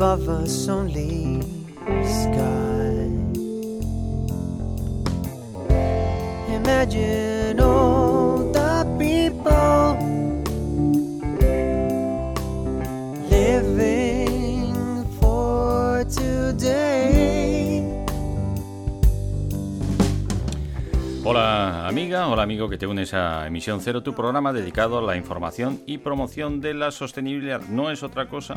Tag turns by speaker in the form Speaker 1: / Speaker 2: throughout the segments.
Speaker 1: Above us only sky. Imagine all the people living for today.
Speaker 2: Hola amiga, hola amigo que te unes a Emisión Cero, tu programa dedicado a la información y promoción de la sostenibilidad. No es otra cosa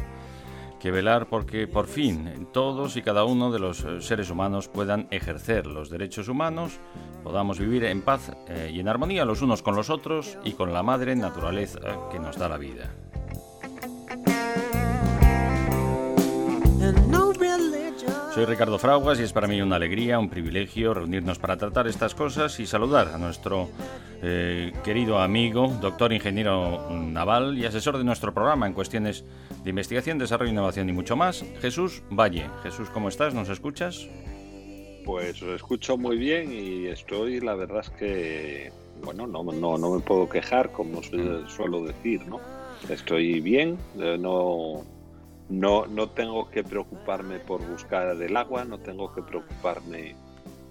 Speaker 2: que velar porque por fin todos y cada uno de los eh, seres humanos puedan ejercer los derechos humanos, podamos vivir en paz eh, y en armonía los unos con los otros y con la madre naturaleza que nos da la vida. Soy Ricardo Fraguas y es para mí una alegría, un privilegio reunirnos para tratar estas cosas y saludar a nuestro eh, querido amigo, doctor ingeniero naval y asesor de nuestro programa en cuestiones de investigación, desarrollo, innovación y mucho más, Jesús Valle. Jesús, ¿cómo estás? ¿Nos escuchas?
Speaker 3: Pues os escucho muy bien y estoy, la verdad es que, bueno, no, no, no me puedo quejar, como su- suelo decir, ¿no? Estoy bien, eh, no, no, no tengo que preocuparme por buscar el agua, no tengo que preocuparme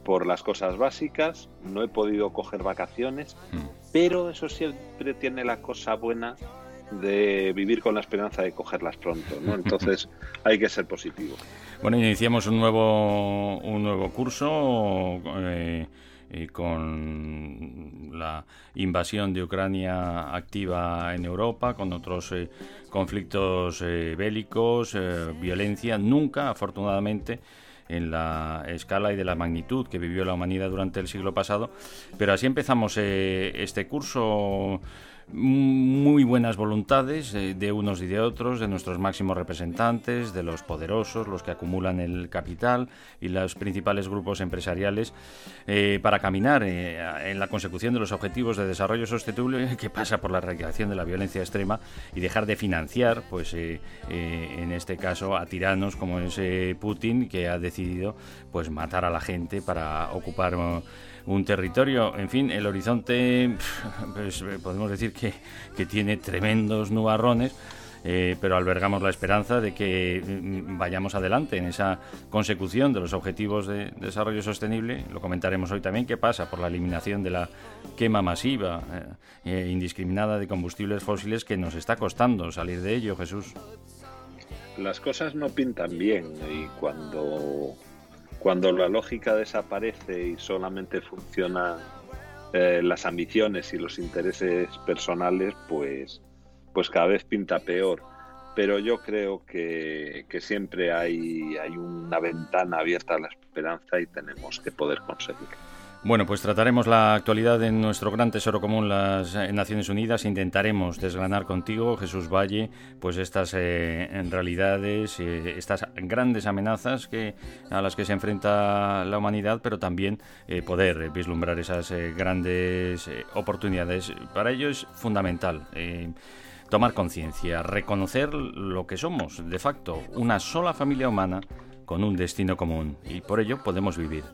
Speaker 3: por las cosas básicas, no he podido coger vacaciones,
Speaker 2: Mm.
Speaker 3: pero eso siempre tiene la cosa buena de vivir con la esperanza de cogerlas pronto, ¿no? Entonces hay que ser positivo.
Speaker 2: Bueno, iniciamos un nuevo, un nuevo curso eh, eh, con la invasión de Ucrania activa en Europa, con otros eh, conflictos eh, bélicos, eh, violencia. Nunca, afortunadamente, en la escala y de la magnitud que vivió la humanidad durante el siglo pasado. Pero así empezamos eh, este curso muy buenas voluntades eh, de unos y de otros, de nuestros máximos representantes, de los poderosos, los que acumulan el capital y los principales grupos empresariales eh, para caminar eh, en la consecución de los objetivos de desarrollo sostenible que pasa por la erradicación de la violencia extrema y dejar de financiar, pues en este caso a tiranos como es Putin que ha decidido pues matar a la gente para ocupar un territorio, en fin, el horizonte, pues, eh, podemos decir que, que tiene tremendos nubarrones, eh, pero albergamos la esperanza de que mm, vayamos adelante en esa consecución de los objetivos de desarrollo sostenible. Lo comentaremos hoy también, que pasa por la eliminación de la quema masiva eh, e indiscriminada de combustibles fósiles que nos está costando salir de ello, Jesús.
Speaker 3: las cosas no pintan bien y cuando, cuando la lógica desaparece y solamente funcionan eh, las ambiciones y los intereses personales, pues, pues cada vez pinta peor. Pero yo creo que, que siempre hay, hay una ventana abierta a la esperanza y tenemos que poder conseguirlo.
Speaker 2: Bueno, pues trataremos la actualidad en nuestro gran tesoro común, las eh, Naciones Unidas. Intentaremos desgranar contigo, Jesús Valle, pues estas eh, realidades, eh, estas grandes amenazas que, a las que se enfrenta la humanidad, pero también poder vislumbrar esas grandes oportunidades. Para ello es fundamental. Tomar conciencia, reconocer lo que somos, de facto, una sola familia humana con un destino común. Y por ello podemos vivir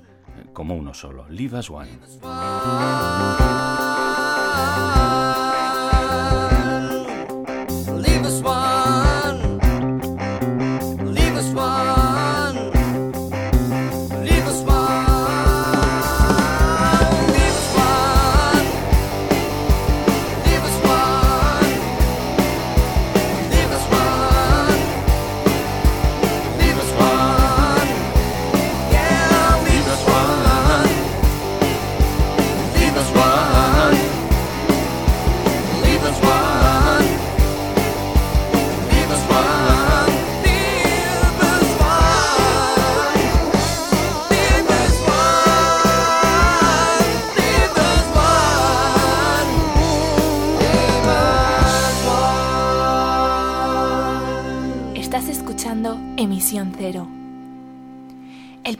Speaker 2: como uno solo. Live as one.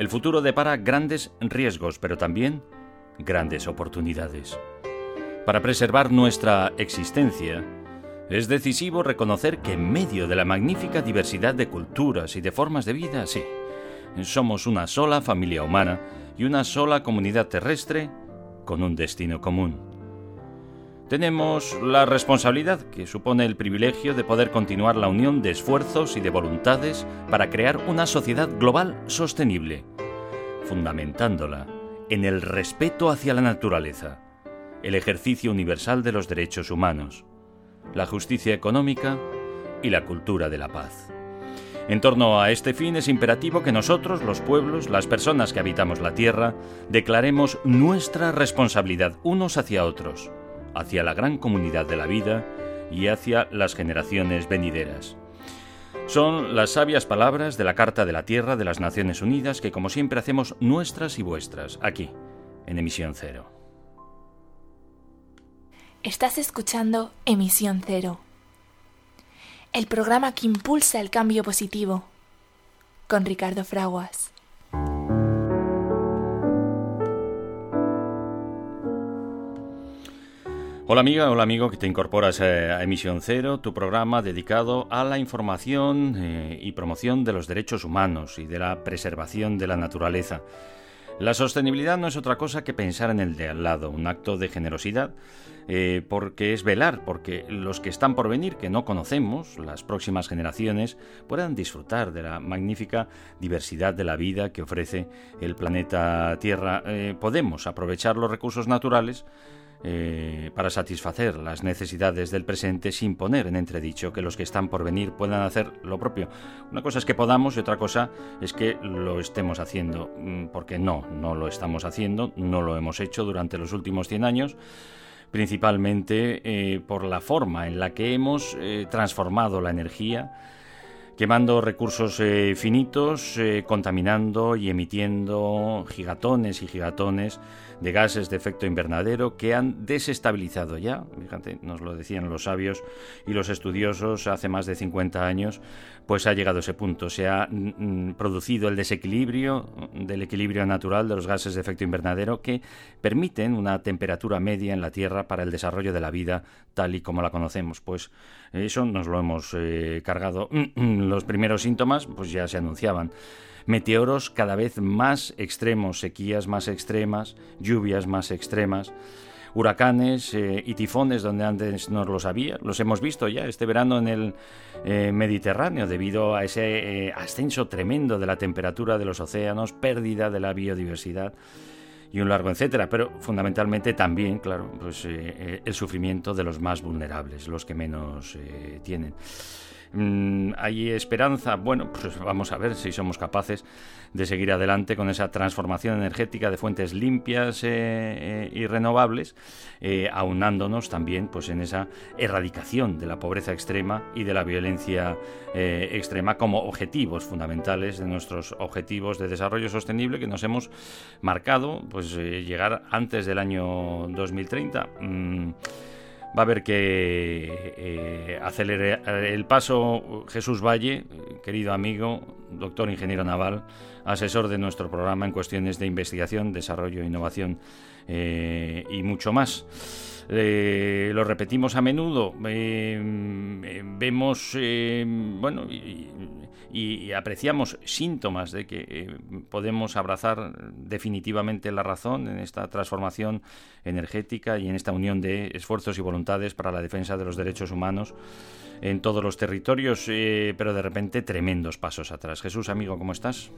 Speaker 2: el futuro depara grandes riesgos, pero también grandes oportunidades. Para preservar nuestra existencia, es decisivo reconocer que en medio de la magnífica diversidad de culturas y de formas de vida, sí, somos una sola familia humana y una sola comunidad terrestre con un destino común. Tenemos la responsabilidad que supone el privilegio de poder continuar la unión de esfuerzos y de voluntades para crear una sociedad global sostenible, fundamentándola en el respeto hacia la naturaleza, el ejercicio universal de los derechos humanos, la justicia económica y la cultura de la paz. En torno a este fin es imperativo que nosotros, los pueblos, las personas que habitamos la tierra, declaremos nuestra responsabilidad unos hacia otros, hacia la gran comunidad de la vida y hacia las generaciones venideras. Son las sabias palabras de la Carta de la Tierra de las Naciones Unidas que como siempre hacemos nuestras y vuestras, aquí, en Emisión Cero.
Speaker 4: Estás escuchando Emisión Cero el programa que impulsa el cambio positivo, con Ricardo Fraguas.
Speaker 2: Hola amiga, hola amigo que te incorporas eh, a Emisión Cero, tu programa dedicado a la información eh, y promoción de los derechos humanos y de la preservación de la naturaleza. La sostenibilidad no es otra cosa que pensar en el de al lado, un acto de generosidad eh, porque es velar, porque los que están por venir, que no conocemos, las próximas generaciones, puedan disfrutar de la magnífica diversidad de la vida que ofrece el planeta Tierra. Podemos aprovechar los recursos naturales eh, para satisfacer las necesidades del presente sin poner en entredicho que los que están por venir puedan hacer lo propio. Una cosa es que podamos y otra cosa es que lo estemos haciendo, mm, porque no, no lo estamos haciendo, no lo hemos hecho durante los últimos 100 años principalmente eh, por la forma en la que hemos eh, transformado la energía, quemando recursos eh, finitos, contaminando y emitiendo gigatones y gigatones de gases de efecto invernadero que han desestabilizado ya, fíjate, nos lo decían los sabios y los estudiosos hace más de 50 años, pues ha llegado a ese punto. Se ha mm, mm, producido el desequilibrio del equilibrio natural de los gases de efecto invernadero que permiten una temperatura media en la Tierra para el desarrollo de la vida tal y como la conocemos. Pues eso nos lo hemos eh, cargado. Los primeros síntomas pues ya se anunciaban meteoros cada vez más extremos, sequías más extremas, lluvias más extremas, huracanes eh, y tifones donde antes no los había. Los hemos visto ya este verano en el eh, Mediterráneo debido a ese eh, ascenso tremendo de la temperatura de los océanos, pérdida de la biodiversidad y un largo etcétera, pero fundamentalmente también, claro, pues el sufrimiento de los más vulnerables, los que menos tienen. Mm, ¿Hay esperanza? Bueno, pues vamos a ver si somos capaces de seguir adelante con esa transformación energética de fuentes limpias eh, eh, y renovables, eh, aunándonos también pues, en esa erradicación de la pobreza extrema y de la violencia extrema como objetivos fundamentales de nuestros objetivos de desarrollo sostenible que nos hemos marcado, pues llegar antes del año 2030 va a haber que eh, acelerar el paso. Jesús Valle, querido amigo, doctor ingeniero naval, asesor de nuestro programa en cuestiones de investigación, desarrollo, innovación eh, y mucho más. Eh, lo repetimos a menudo, vemos, bueno, y apreciamos síntomas de que eh, podemos abrazar definitivamente la razón en esta transformación energética y en esta unión de esfuerzos y voluntades para la defensa de los derechos humanos en todos los territorios, eh, pero de repente tremendos pasos atrás. Jesús, amigo, ¿cómo estás?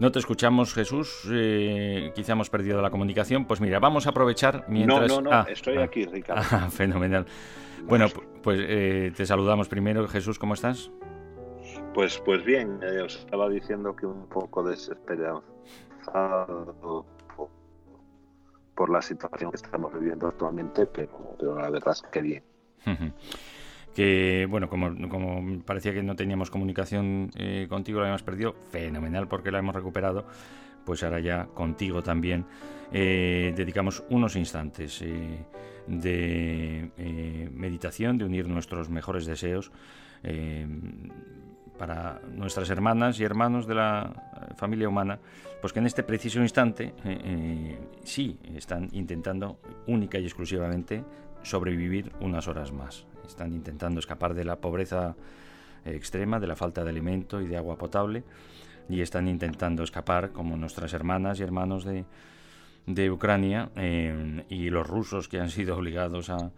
Speaker 2: No te escuchamos, Jesús. Eh, quizá hemos perdido la comunicación. Pues mira, vamos a aprovechar mientras.
Speaker 3: No, no, no,
Speaker 2: Ah,
Speaker 3: estoy
Speaker 2: ah.
Speaker 3: aquí, Ricardo.
Speaker 2: Ah, fenomenal. Bueno, pu- pues eh, te saludamos primero. Jesús, ¿cómo estás?
Speaker 3: Pues, pues bien, eh, os estaba diciendo que un poco desesperanzado por, por la situación que estamos viviendo actualmente, pero, pero la verdad es que bien.
Speaker 2: Que bueno, como, parecía que no teníamos comunicación eh, contigo, la habíamos perdido, fenomenal porque la hemos recuperado, pues ahora ya contigo también eh, dedicamos unos instantes eh, de meditación, de unir nuestros mejores deseos para nuestras hermanas y hermanos de la familia humana, pues que en este preciso instante sí están intentando única y exclusivamente sobrevivir unas horas más. Están intentando escapar de la pobreza eh, extrema, de la falta de alimento y de agua potable, y están intentando escapar como nuestras hermanas y hermanos de, de Ucrania eh, y los rusos que han sido obligados a,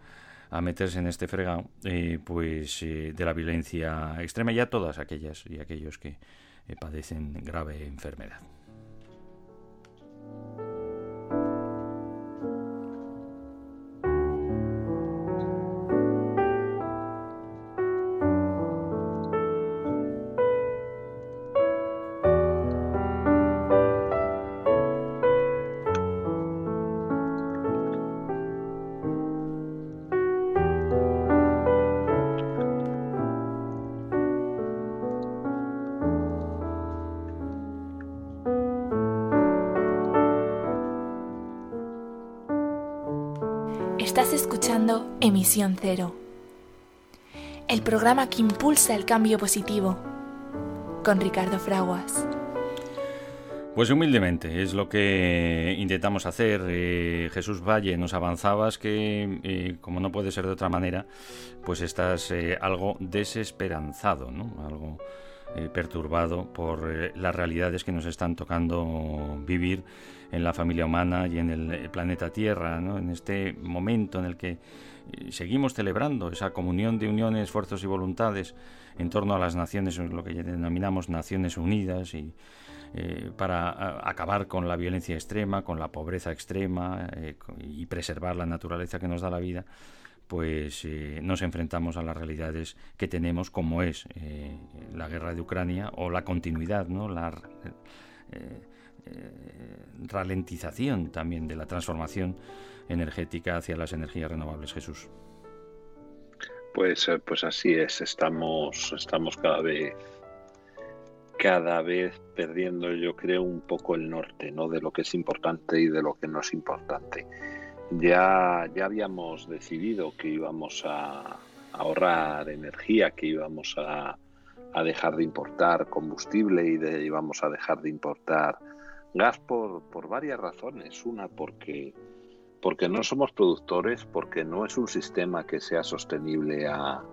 Speaker 2: a meterse en este fregado, eh, pues de la violencia extrema y a todas aquellas y aquellos que padecen grave enfermedad.
Speaker 4: Emisión Cero, el programa que impulsa el cambio positivo, con Ricardo Fraguas.
Speaker 2: Pues humildemente es lo que intentamos hacer. Eh, Jesús Valle, nos avanzabas que, eh, como no puede ser de otra manera, pues estás eh, algo desesperanzado, ¿no? Algo eh, perturbado por eh, las realidades que nos están tocando vivir en la familia humana y en el planeta Tierra. En este momento en el que eh, seguimos celebrando esa comunión de uniones, esfuerzos y voluntades en torno a las naciones, lo que denominamos Naciones Unidas y para acabar con la violencia extrema, con la pobreza extrema y preservar la naturaleza que nos da la vida, pues eh, nos enfrentamos a las realidades que tenemos, como es eh, la guerra de Ucrania o la continuidad, ¿no? la eh, ralentización también de la transformación energética hacia las energías renovables, Jesús.
Speaker 3: Pues, pues así es, estamos, estamos cada vez, cada vez perdiendo, yo creo, un poco el norte, ¿no? De lo que es importante y de lo que no es importante. Ya, ya habíamos decidido que íbamos a ahorrar energía, que íbamos a, dejar de importar combustible y de, íbamos a dejar de importar gas por, por varias razones. Una, porque porque no somos productores, porque no es un sistema que sea sostenible a,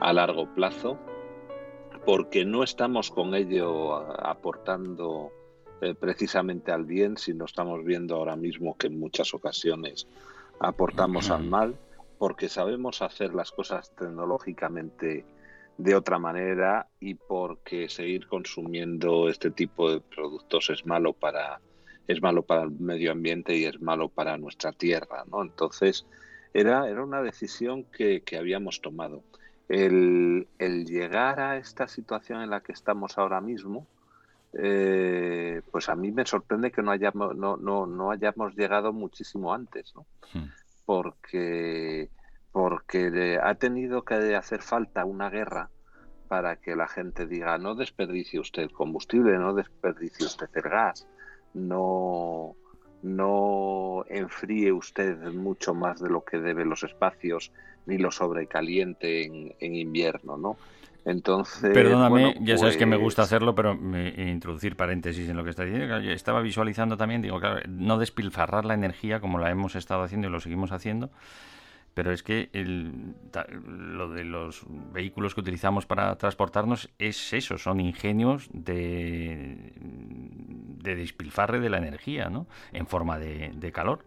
Speaker 3: a largo plazo, porque no estamos con ello aportando eh, precisamente al bien, sino estamos viendo ahora mismo que en muchas ocasiones aportamos al mal, porque sabemos hacer las cosas tecnológicamente de otra manera y porque seguir consumiendo este tipo de productos es malo para es malo para el medio ambiente y es malo para nuestra tierra, ¿no? Entonces, era, era una decisión que, que habíamos tomado. El, el llegar a esta situación en la que estamos ahora mismo, eh, pues a mí me sorprende que no hayamos, no, no, no hayamos llegado muchísimo antes, ¿no?
Speaker 2: Hmm.
Speaker 3: Porque, porque ha tenido que hacer falta una guerra para que la gente diga no desperdicie usted el combustible, no desperdicie usted el gas, no, no enfríe usted mucho más de lo que debe los espacios, ni lo sobrecaliente en, en invierno, ¿no? Entonces,
Speaker 2: Perdóname,
Speaker 3: bueno,
Speaker 2: ya sabes que me gusta
Speaker 3: pues,
Speaker 2: hacerlo, pero me- introducir paréntesis en lo que está diciendo. Yo Estaba visualizando también, digo, claro, no despilfarrar la energía como la hemos estado haciendo y lo seguimos haciendo, pero es que el, lo de los vehículos que utilizamos para transportarnos es eso, son ingenios de, de despilfarre de la energía, ¿no? En forma de, de calor.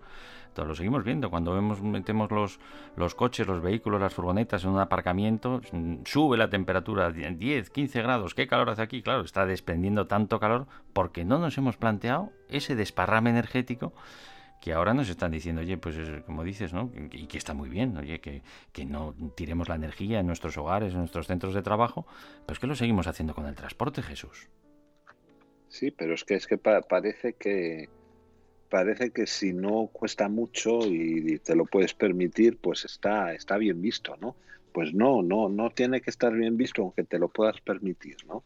Speaker 2: Lo seguimos viendo. Cuando vemos, metemos los, los coches, los vehículos, las furgonetas en un aparcamiento, sube la temperatura 10, 15 grados. ¿Qué calor hace aquí? Claro, está desprendiendo tanto calor porque no nos hemos planteado ese desparrame energético que ahora nos están diciendo, oye, pues como dices, ¿no? Y que está muy bien, oye, que, que, no tiremos la energía en nuestros hogares, en nuestros centros de trabajo, pero es que lo seguimos haciendo con el transporte, Jesús.
Speaker 3: Sí, pero es que es que pa parece que parece que si no cuesta mucho y te lo puedes permitir, pues está está bien visto, ¿no? Pues no, no, no tiene que estar bien visto aunque te lo puedas permitir, ¿no?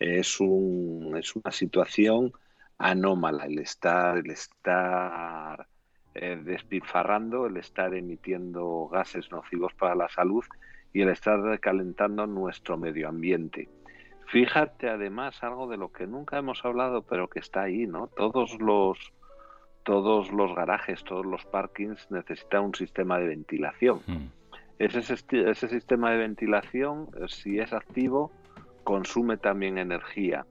Speaker 3: Es un es una situación anómala el estar el estar eh, despilfarrando, el estar emitiendo gases nocivos para la salud y el estar calentando nuestro medio ambiente. Fíjate además algo de lo que nunca hemos hablado, pero que está ahí, ¿no? Todos los todos los garajes, todos los parkings necesitan un sistema de ventilación. Mm. Ese, ese sistema de ventilación, si es activo, consume también energía.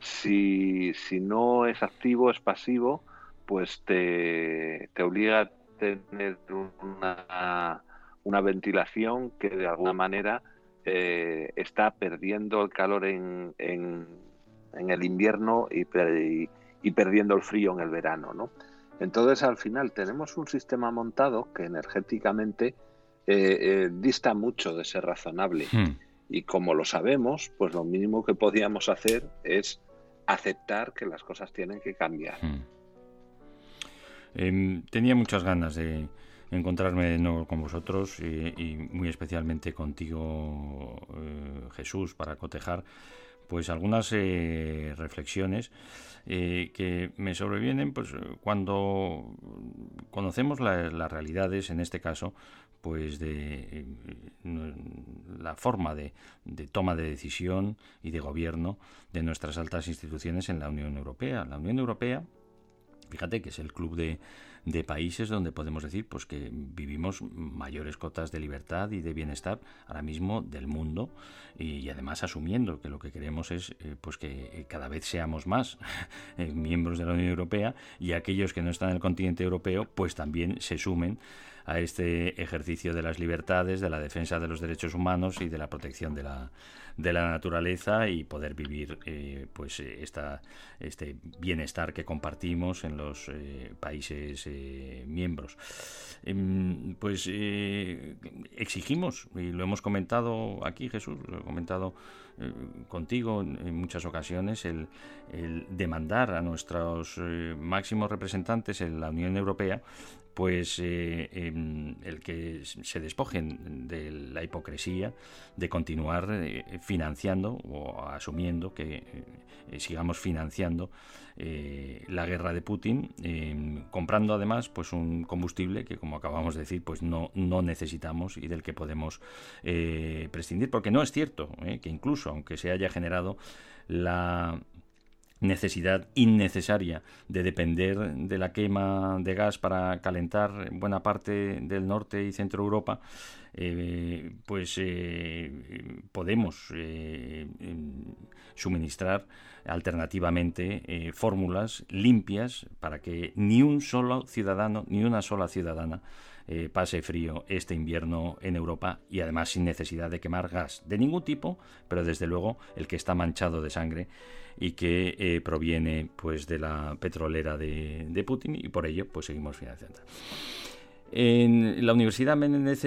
Speaker 3: Si, si no es activo, es pasivo, pues te, te obliga a tener una, una ventilación que de alguna manera eh, está perdiendo el calor en, en, en el invierno y, y, y, perdiendo el frío en el verano, ¿no? Entonces, al final, tenemos un sistema montado que energéticamente eh, eh, dista mucho de ser razonable. Hmm. Y como lo sabemos, pues lo mínimo que podíamos hacer es aceptar que las cosas tienen que cambiar. Hmm.
Speaker 2: Eh, tenía muchas ganas de, encontrarme de nuevo con vosotros y, muy especialmente contigo, eh, Jesús, para cotejar pues algunas eh, reflexiones eh, que me sobrevienen pues cuando conocemos las realidades en este caso pues de la forma de, de, toma de decisión y de gobierno de nuestras altas instituciones en la Unión Europea. La Unión Europea, fíjate que es el club de, de países donde podemos decir pues que vivimos mayores cotas de libertad y de bienestar ahora mismo del mundo y, además asumiendo que lo que queremos es eh, pues que cada vez seamos más eh, miembros de la Unión Europea y aquellos que no están en el continente europeo pues también se sumen a este ejercicio de las libertades, de la defensa de los derechos humanos y de la protección de la, de la naturaleza y poder vivir eh, pues eh, esta, este bienestar que compartimos en los eh, países miembros. Em, pues exigimos, y lo hemos comentado aquí Jesús, lo he comentado contigo en muchas ocasiones, el demandar a nuestros máximos representantes en la Unión Europea pues eh, eh, el que se despojen de la hipocresía de continuar eh, financiando o asumiendo que eh, sigamos financiando la guerra de Putin, comprando además pues un combustible que como acabamos de decir pues no, no necesitamos y del que podemos prescindir, porque no es cierto que incluso aunque se haya generado la necesidad innecesaria de depender de la quema de gas para calentar buena parte del norte y centro Europa, eh, pues eh, podemos eh, suministrar alternativamente fórmulas limpias para que ni un solo ciudadano, ni una sola ciudadana eh, pase frío este invierno en Europa y además sin necesidad de quemar gas de ningún tipo, pero desde luego el que está manchado de sangre y que eh, proviene pues de la petrolera de, de Putin y por ello pues seguimos financiando. En la Universidad Menéndez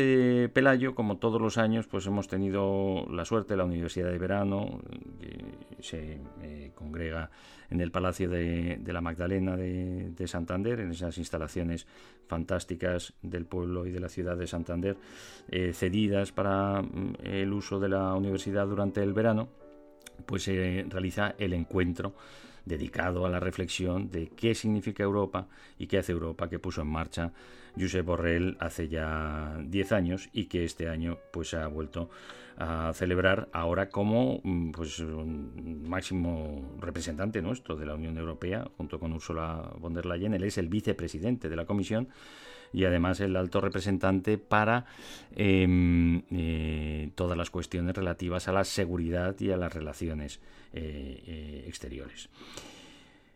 Speaker 2: Pelayo, como todos los años, pues hemos tenido la suerte, la Universidad de Verano, que se eh, congrega en el Palacio de, la Magdalena de, de, Santander, en esas instalaciones fantásticas del pueblo y de la ciudad de Santander, eh, cedidas para mm, el uso de la universidad durante el verano, pues se realiza el encuentro dedicado a la reflexión de qué significa Europa y qué hace Europa, que puso en marcha Josep Borrell hace ya 10 años y que este año pues ha vuelto a celebrar ahora como mm, pues un máximo representante nuestro de la Unión Europea junto con Ursula von der Leyen, él es el vicepresidente de la Comisión y además el alto representante para eh, eh, todas las cuestiones relativas a la seguridad y a las relaciones eh, exteriores.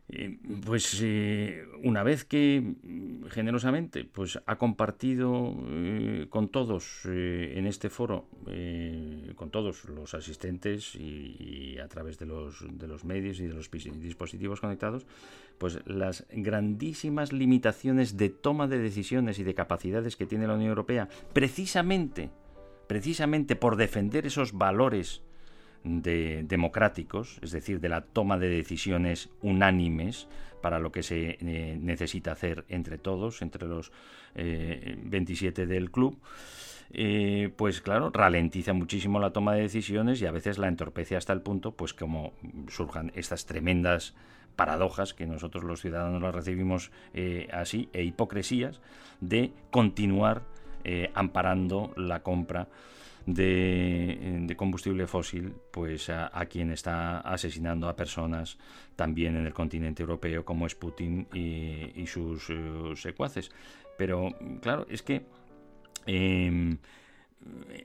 Speaker 2: Eh, pues eh, una vez que mm, generosamente pues ha compartido eh, con todos en este foro con todos los asistentes y, a través de los, de los medios y de los dispositivos conectados pues las grandísimas limitaciones de toma de decisiones y de capacidades que tiene la Unión Europea precisamente precisamente por defender esos valores de democráticos, es decir, de la toma de decisiones unánimes para lo que se eh, necesita hacer entre todos, entre los 27 eh, del club, eh, pues claro, ralentiza muchísimo la toma de decisiones y a veces la entorpece hasta el punto, pues como surjan estas tremendas paradojas que nosotros los ciudadanos las recibimos así, e hipocresías, de continuar amparando la compra de, combustible fósil, pues a, quien está asesinando a personas también en el continente europeo, como es Putin y, sus eh, secuaces. Pero claro, es que em,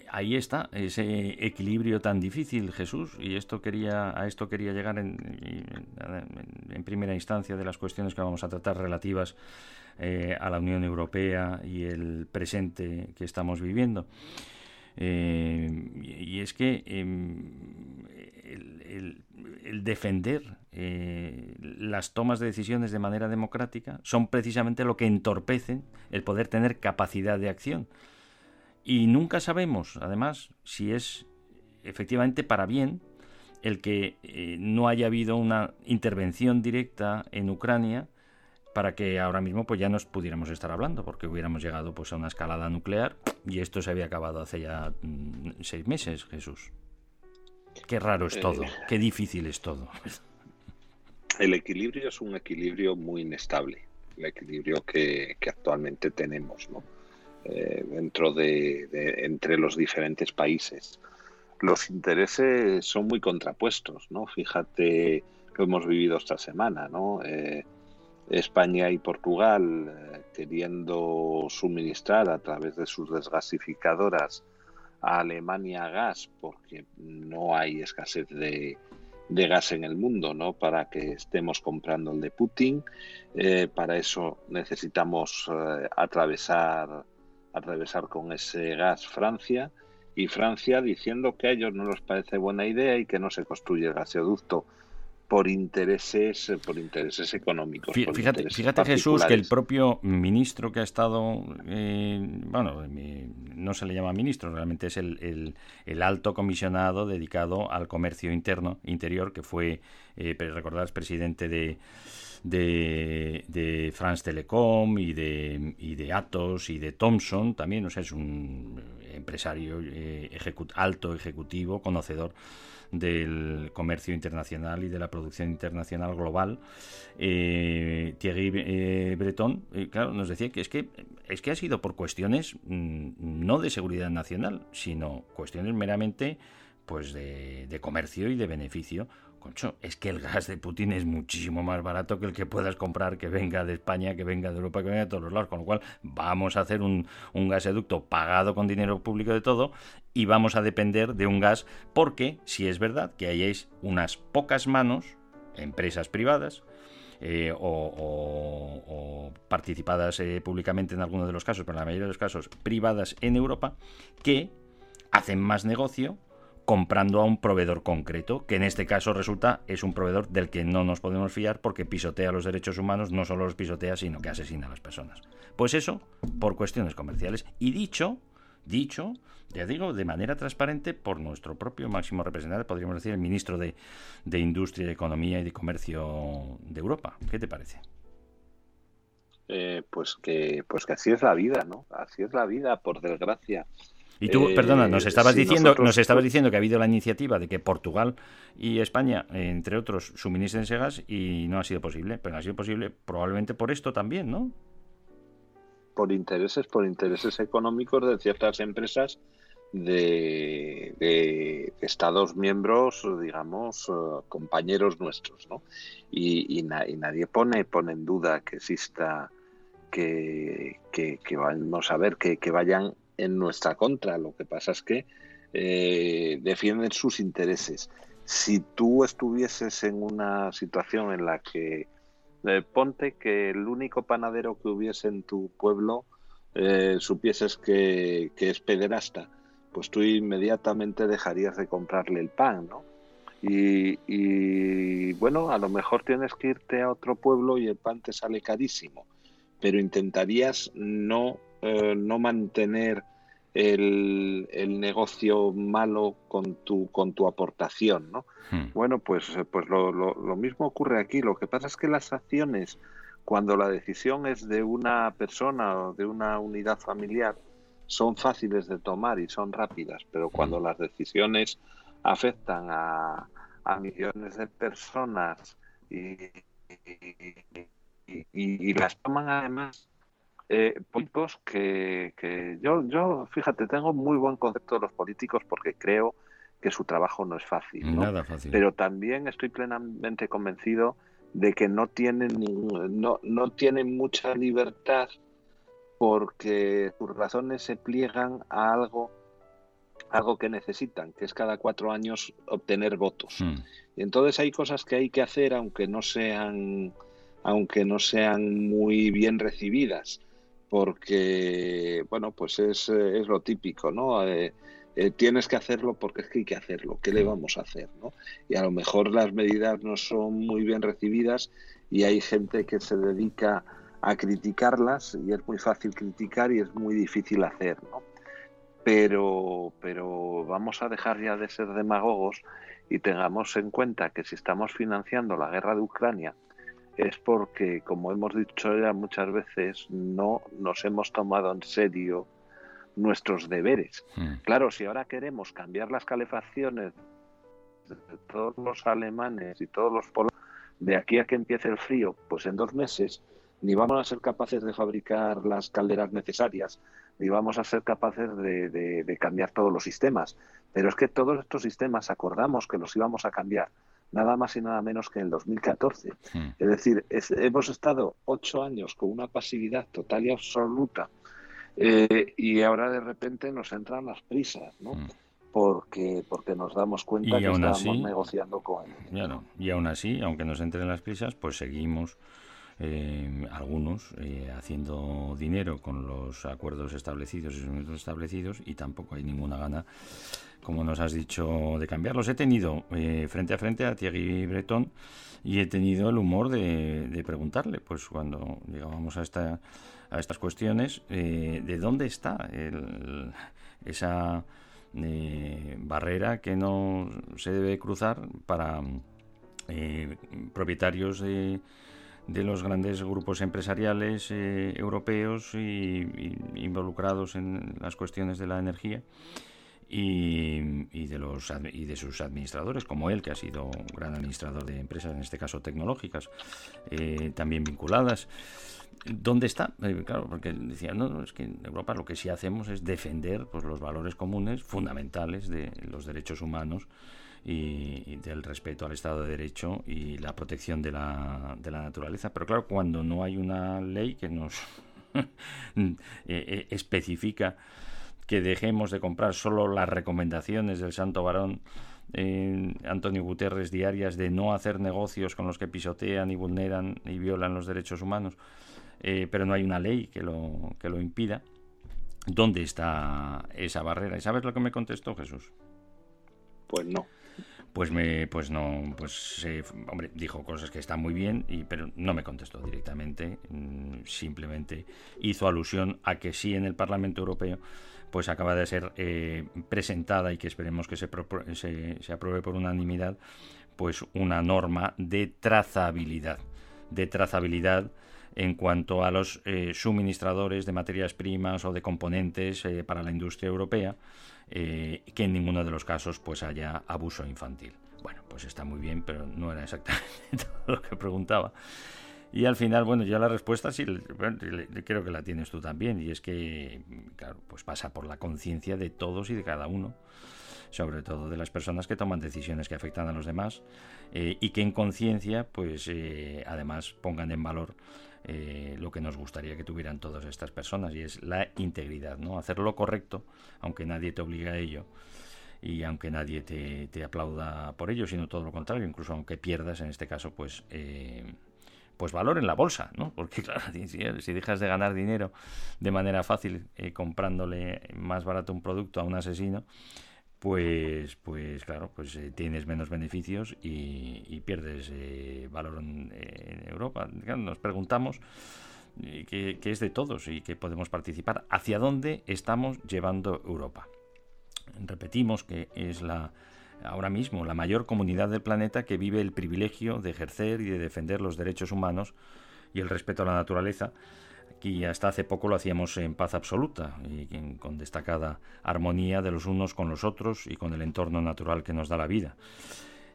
Speaker 2: ahí está ese equilibrio tan difícil, Jesús, y esto quería, a esto quería llegar en, en, primera instancia de las cuestiones que vamos a tratar relativas eh, a la Unión Europea y el presente que estamos viviendo. Eh, y es que em, el, defender eh, las tomas de decisiones de manera democrática son precisamente lo que entorpecen el poder tener capacidad de acción. Y nunca sabemos, además, si es efectivamente para bien el que eh, no haya habido una intervención directa en Ucrania para que ahora mismo pues ya nos pudiéramos estar hablando, porque hubiéramos llegado pues a una escalada nuclear y esto se había acabado hace ya mm, seis meses, Jesús. Qué raro es todo, eh. qué difícil es todo.
Speaker 3: El equilibrio es un equilibrio muy inestable, el equilibrio que, actualmente tenemos, ¿no? Eh, dentro de, entre los diferentes países. Los intereses son muy contrapuestos, ¿no? Fíjate lo hemos vivido esta semana, ¿no? Eh, España y Portugal eh, queriendo suministrar a través de sus desgasificadoras a Alemania gas porque no hay escasez de, gas en el mundo, ¿no? Para que estemos comprando el de Putin. Eh, para eso necesitamos eh, atravesar, atravesar con ese gas Francia y Francia diciendo que a ellos no les parece buena idea y que no se construye el gasoducto por intereses, por intereses económicos.
Speaker 2: Fíjate, fíjate Jesús que el propio ministro que ha estado, eh, bueno, no se le llama ministro, realmente es el, el, alto comisionado dedicado al comercio interno, interior, que fue, eh, recordar, presidente de, de, de, France Telecom y de, y de Atos y de Thomson también, o sea, es un empresario eh, alto ejecutivo, conocedor del comercio internacional y de la producción internacional global, eh, Thierry eh, Breton, eh, claro, nos decía que es que es que ha sido por cuestiones mm, no de seguridad nacional, sino cuestiones meramente pues de, de comercio y de beneficio Concho, es que el gas de Putin es muchísimo más barato que el que puedas comprar que venga de España, que venga de Europa, que venga de todos los lados. Con lo cual, vamos a hacer un, gaseducto pagado con dinero público de todo y vamos a depender de un gas porque, si es verdad que hayáis unas pocas manos, empresas privadas, eh, o, participadas eh, públicamente en alguno de los casos, pero en la mayoría de los casos privadas en Europa, que hacen más negocio comprando a un proveedor concreto, que en este caso resulta es un proveedor del que no nos podemos fiar porque pisotea los derechos humanos, no solo los pisotea, sino que asesina a las personas. Pues eso por cuestiones comerciales. Y dicho, dicho, ya digo, de manera transparente por nuestro propio máximo representante, podríamos decir el ministro de, de Industria, de Economía y de Comercio de Europa. ¿Qué te parece?
Speaker 3: Eh, pues que pues que así es la vida, ¿no? Así es la vida, por desgracia.
Speaker 2: Y tú, eh, perdona, nos estabas diciendo, nos estabas diciendo que ha habido la iniciativa de que Portugal y España, entre otros, suministren ese gas y no ha sido posible, pero no ha sido posible probablemente por esto también, ¿no?
Speaker 3: Por intereses, por intereses económicos de ciertas empresas de, Estados miembros, digamos, eh, compañeros nuestros, ¿no? Y, nadie pone, pone en duda que exista que, que, vamos a ver, que, que vayan en nuestra contra. Lo que pasa es que eh, defienden sus intereses. Si tú estuvieses en una situación en la que eh, ponte que el único panadero que hubiese en tu pueblo eh, supieses que, que es pederasta, pues tú inmediatamente dejarías de comprarle el pan, ¿no? Y, y, bueno, a lo mejor tienes que irte a otro pueblo y el pan te sale carísimo, pero intentarías no, eh, no mantener el, el, negocio malo con tu, con tu aportación, ¿no? Hmm. Bueno, pues, pues lo, lo, lo, mismo ocurre aquí. Lo que pasa es que las acciones, cuando la decisión es de una persona o de una unidad familiar, son fáciles de tomar y son rápidas, pero cuando las decisiones afectan a, a millones de personas y, y, y, y las toman además eh, políticos que, que, yo, yo, fíjate, tengo muy buen concepto de los políticos porque creo que su trabajo no es fácil, ¿no?
Speaker 2: Nada fácil.
Speaker 3: pero también estoy plenamente convencido de que no tienen, no, no tienen mucha libertad porque sus razones se pliegan a algo algo que necesitan, que es cada cuatro años obtener votos. Y entonces hay cosas que hay que hacer aunque no sean aunque no sean muy bien recibidas, porque bueno, pues es, es lo típico, ¿no? Eh, eh, tienes que hacerlo porque es que hay que hacerlo, ¿qué le vamos a hacer? ¿no? Y a lo mejor las medidas no son muy bien recibidas y hay gente que se dedica a criticarlas y es muy fácil criticar y es muy difícil hacer, ¿no? pero, pero vamos a dejar ya de ser demagogos y tengamos en cuenta que si estamos financiando la guerra de Ucrania es porque, como hemos dicho ya muchas veces, no nos hemos tomado en serio nuestros deberes.
Speaker 2: Hmm.
Speaker 3: Claro, si ahora queremos cambiar las calefacciones de todos los alemanes y todos los polacos de aquí a que empiece el frío, pues en dos meses ni vamos a ser capaces de fabricar las calderas necesarias, ni vamos a ser capaces de, de, de, cambiar todos los sistemas. Pero es que todos estos sistemas acordamos que los íbamos a cambiar nada más y nada menos que en el 2014.
Speaker 2: Hmm.
Speaker 3: Es decir, es, hemos estado ocho años con una pasividad total y absoluta eh, y ahora de repente nos entran las prisas, ¿no?
Speaker 2: Hmm.
Speaker 3: Porque, porque nos damos cuenta
Speaker 2: Y
Speaker 3: que
Speaker 2: así-
Speaker 3: negociando con él.
Speaker 2: Claro, y aún así, aunque nos entren las prisas, pues seguimos eh, algunos eh, haciendo dinero con los acuerdos establecidos y suministros establecidos y tampoco hay ninguna gana, como nos has dicho, de cambiarlos. He tenido eh, frente a frente a Thierry Breton y he tenido el humor de, preguntarle, pues cuando llegábamos a, esta, a estas cuestiones, de dónde está esa barrera que no se debe cruzar para propietarios de, de los grandes grupos empresariales eh, europeos y, involucrados en las cuestiones de la energía y, de los y de sus administradores como él que ha sido un gran administrador de empresas en este caso tecnológicas eh, también vinculadas ¿Dónde está? Eh, claro, porque decía, no, no, es que en Europa lo que sí hacemos es defender pues, los valores comunes fundamentales de los derechos humanos y, del respeto al Estado de Derecho y la protección de la, de la naturaleza. Pero claro, cuando no hay una ley que nos eh, eh, especifica que dejemos de comprar solo las recomendaciones del santo varón eh, Antonio Guterres diarias de no hacer negocios con los que pisotean y vulneran y violan los derechos humanos, eh, pero no hay una ley que lo, que lo impida. ¿Dónde está esa barrera? ¿Y sabes lo que me contestó Jesús?
Speaker 3: Pues no.
Speaker 2: Pues me, pues no, pues eh, hombre, dijo cosas que están muy bien, y, pero no me contestó directamente. mm, Simplemente hizo alusión a que sí en el Parlamento Europeo, pues acaba de ser eh, presentada y que esperemos que se, se, se apruebe por unanimidad, pues una norma de trazabilidad, de trazabilidad en cuanto a los eh, suministradores de materias primas o de componentes eh, para la industria europea, eh, que en ninguno de los casos pues haya abuso infantil. Bueno, pues está muy bien, pero no era exactamente todo lo que preguntaba. Y al final, bueno, ya la respuesta sí, creo que la tienes tú también, y es que, claro, pues pasa por la conciencia de todos y de cada uno, sobre todo de las personas que toman decisiones que afectan a los demás, eh, y que en conciencia, pues eh, además pongan en valor eh, lo que nos gustaría que tuvieran todas estas personas, y es la integridad, ¿no? Hacer lo correcto, aunque nadie te obligue a ello, y aunque nadie te, te aplauda por ello, sino todo lo contrario, incluso aunque pierdas, en este caso, pues, eh, pues valor en la bolsa, ¿no? Porque claro, si, dejas de ganar dinero de manera fácil eh, comprándole más barato un producto a un asesino, pues, pues claro, pues eh, tienes menos beneficios y, pierdes eh, valor en, Europa. Nos preguntamos qué es de todos y que podemos participar, hacia dónde estamos llevando Europa. Repetimos que es la ahora mismo la mayor comunidad del planeta que vive el privilegio de ejercer y de defender los derechos humanos y el respeto a la naturaleza. Aquí hasta hace poco lo hacíamos en paz absoluta y con destacada armonía de los unos con los otros y con el entorno natural que nos da la vida.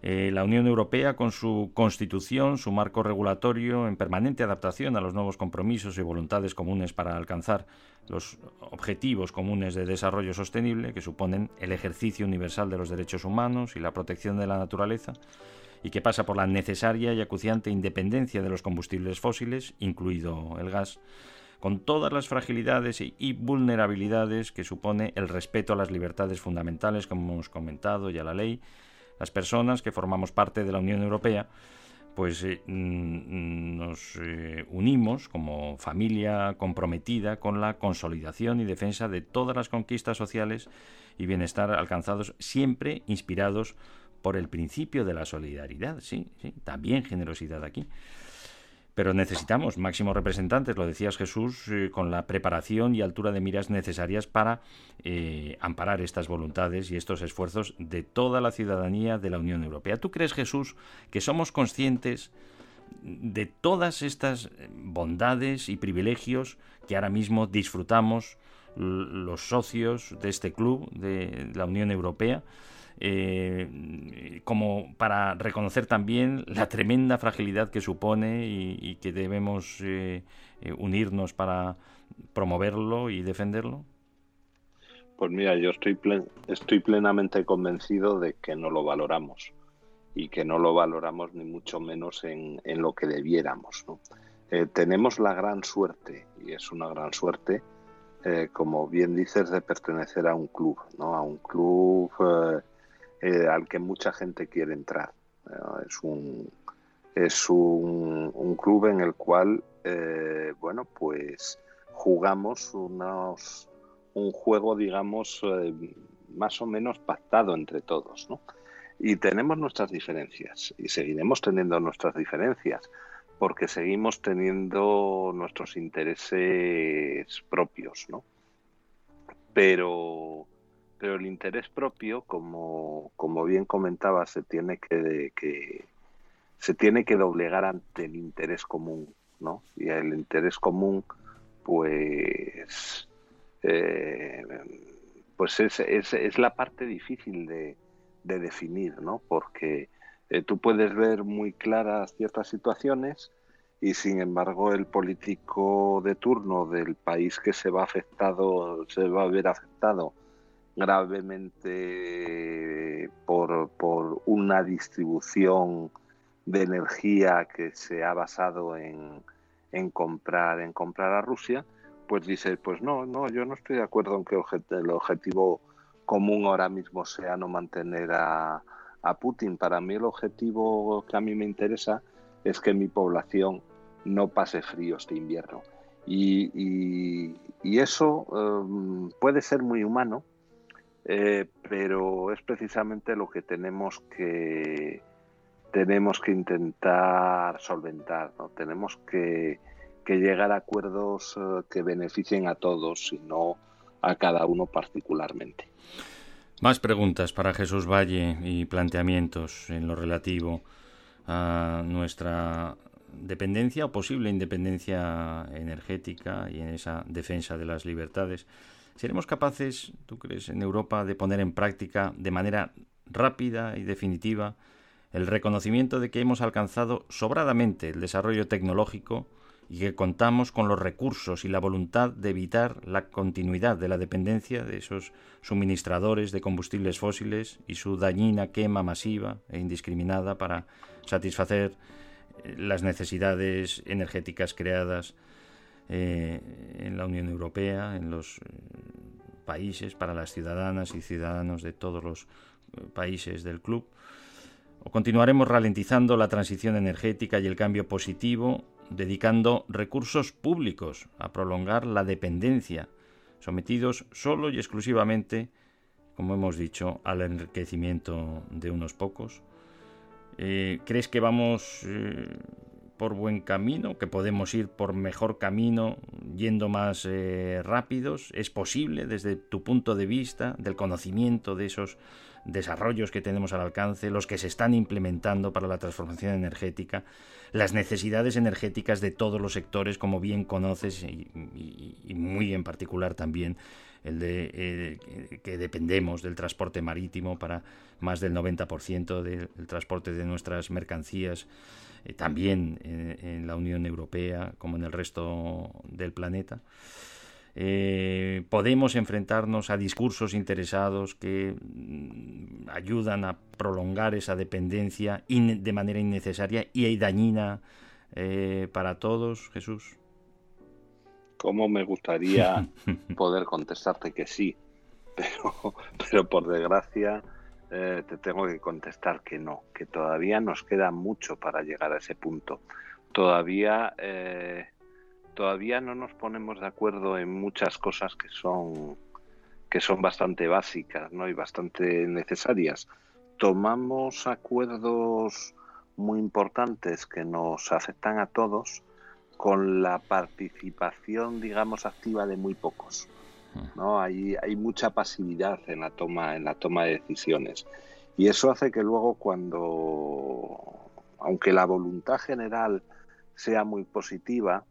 Speaker 2: Eh, la Unión Europea, con su constitución, su marco regulatorio, en permanente adaptación a los nuevos compromisos y voluntades comunes para alcanzar los objetivos comunes de desarrollo sostenible, que suponen el ejercicio universal de los derechos humanos y la protección de la naturaleza, y que pasa por la necesaria y acuciante independencia de los combustibles fósiles, incluido el gas, con todas las fragilidades y vulnerabilidades que supone el respeto a las libertades fundamentales, como hemos comentado, y a la ley, las personas que formamos parte de la Unión Europea, pues eh, mm, nos eh, unimos como familia comprometida con la consolidación y defensa de todas las conquistas sociales y bienestar alcanzados, siempre inspirados por el principio de la solidaridad, sí, también generosidad aquí. Pero necesitamos máximos representantes, lo decías Jesús, eh, con la preparación y altura de miras necesarias para eh, amparar estas voluntades y estos esfuerzos de toda la ciudadanía de la Unión Europea. ¿Tú crees, Jesús, que somos conscientes de todas estas bondades y privilegios que ahora mismo disfrutamos los socios de este club de la Unión Europea? eh, como para reconocer también la tremenda fragilidad que supone y, que debemos eh, eh, unirnos para promoverlo y defenderlo?
Speaker 3: Pues mira, yo estoy, estoy plenamente convencido de que no lo valoramos y que no lo valoramos ni mucho menos en, en lo que debiéramos. Tenemos la gran suerte, y es una gran suerte, como bien dices, de pertenecer a un club, ¿no? a un club eh, al que mucha gente quiere entrar. es un, es un, club en el cual, eh, bueno, pues jugamos unos, un juego, digamos, eh, más o menos pactado entre todos, ¿no? Y tenemos nuestras diferencias y seguiremos teniendo nuestras diferencias porque seguimos teniendo nuestros intereses propios, ¿no? Pero pero el interés propio, como, como bien comentaba, se tiene que, se tiene que doblegar ante el interés común, ¿no? Y el interés común, pues, eh, pues es, es, es, la parte difícil de, de definir, ¿no? Porque eh, tú puedes ver muy claras ciertas situaciones y sin embargo el político de turno del país que se va afectado, se va a ver afectado gravemente por, por una distribución de energía que se ha basado en, en, comprar en comprar a Rusia, pues dice, pues no, no, yo no estoy de acuerdo en que el objetivo común ahora mismo sea no mantener a, a, Putin. Para mí el objetivo que a mí me interesa es que mi población no pase frío este invierno. Y, y, eso um, puede ser muy humano, eh, pero es precisamente lo que tenemos que tenemos que intentar solventar, ¿no? Tenemos que, llegar a acuerdos eh, que beneficien a todos y no a cada uno particularmente.
Speaker 2: Más preguntas para Jesús Valle y planteamientos en lo relativo a nuestra dependencia o posible independencia energética y en esa defensa de las libertades. ¿Seremos capaces, tú crees, en Europa de poner en práctica de manera rápida y definitiva el reconocimiento de que hemos alcanzado sobradamente el desarrollo tecnológico y que contamos con los recursos y la voluntad de evitar la continuidad de la dependencia de esos suministradores de combustibles fósiles y su dañina quema masiva e indiscriminada para satisfacer eh, las necesidades energéticas creadas eh, en la Unión Europea, en los eh, países, para las ciudadanas y ciudadanos de todos los países del club. O continuaremos ralentizando la transición energética y el cambio positivo dedicando recursos públicos a prolongar la dependencia, sometidos solo y exclusivamente, como hemos dicho, al enriquecimiento de unos pocos. Eh, ¿Crees que vamos eh, por buen camino, que podemos ir por mejor camino yendo más eh, rápidos? ¿Es posible desde tu punto de vista, del conocimiento de esos desarrollos que tenemos al alcance, los que se están implementando para la transformación energética, las necesidades energéticas de todos los sectores, como bien conoces, y, muy en particular también el de eh, que dependemos del transporte marítimo para más del 90% del transporte de nuestras mercancías, eh, también en la Unión Europea como en el resto del planeta. Eh, podemos enfrentarnos a discursos interesados que mm, ayudan a prolongar esa dependencia de manera innecesaria y dañina eh, para todos, Jesús.
Speaker 3: ¿Cómo me gustaría poder contestarte que sí? Pero, pero por desgracia eh, te tengo que contestar que no, que todavía nos queda mucho para llegar a ese punto. Todavía todavía no nos ponemos de acuerdo en muchas cosas que son que son bastante básicas ¿no? y bastante necesarias. Tomamos acuerdos muy importantes que nos afectan a todos con la participación, digamos, activa de muy pocos. ¿no? Hay, hay mucha pasividad en la, toma, en la toma de decisiones. Y eso hace que luego cuando, aunque la voluntad general sea muy positiva,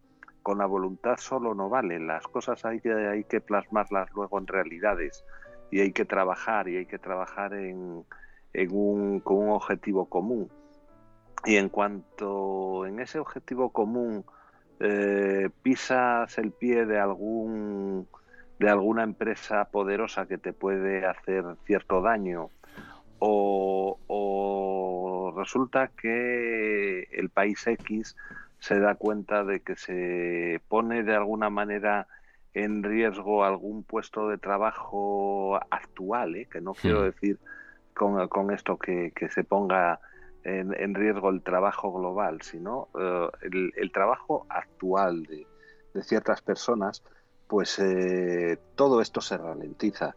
Speaker 3: con la voluntad solo no vale, las cosas hay que, hay que plasmarlas luego en realidades y hay que trabajar y hay que trabajar en, un, con un objetivo común. Y en cuanto en ese objetivo común eh, pisas el pie de algún de alguna empresa poderosa que te puede hacer cierto daño o resulta que el país X se da cuenta de que se pone de alguna manera en riesgo algún puesto de trabajo actual, ¿eh? que no quiero decir con, con esto que, se ponga en, riesgo el trabajo global, sino eh, el, trabajo actual de, ciertas personas, pues eh, todo esto se ralentiza.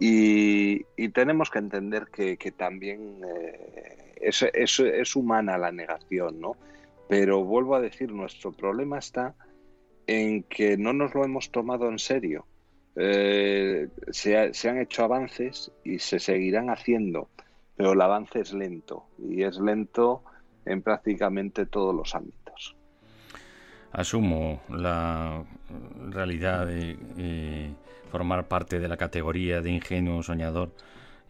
Speaker 3: Y, tenemos que entender que, también es, es humana la negación, ¿no? Pero vuelvo a decir, nuestro problema está en que no nos lo hemos tomado en serio. Eh, se, han hecho avances y se seguirán haciendo, pero el avance es lento y es lento en prácticamente todos los ámbitos.
Speaker 2: Asumo la realidad de eh, formar parte de la categoría de ingenuo soñador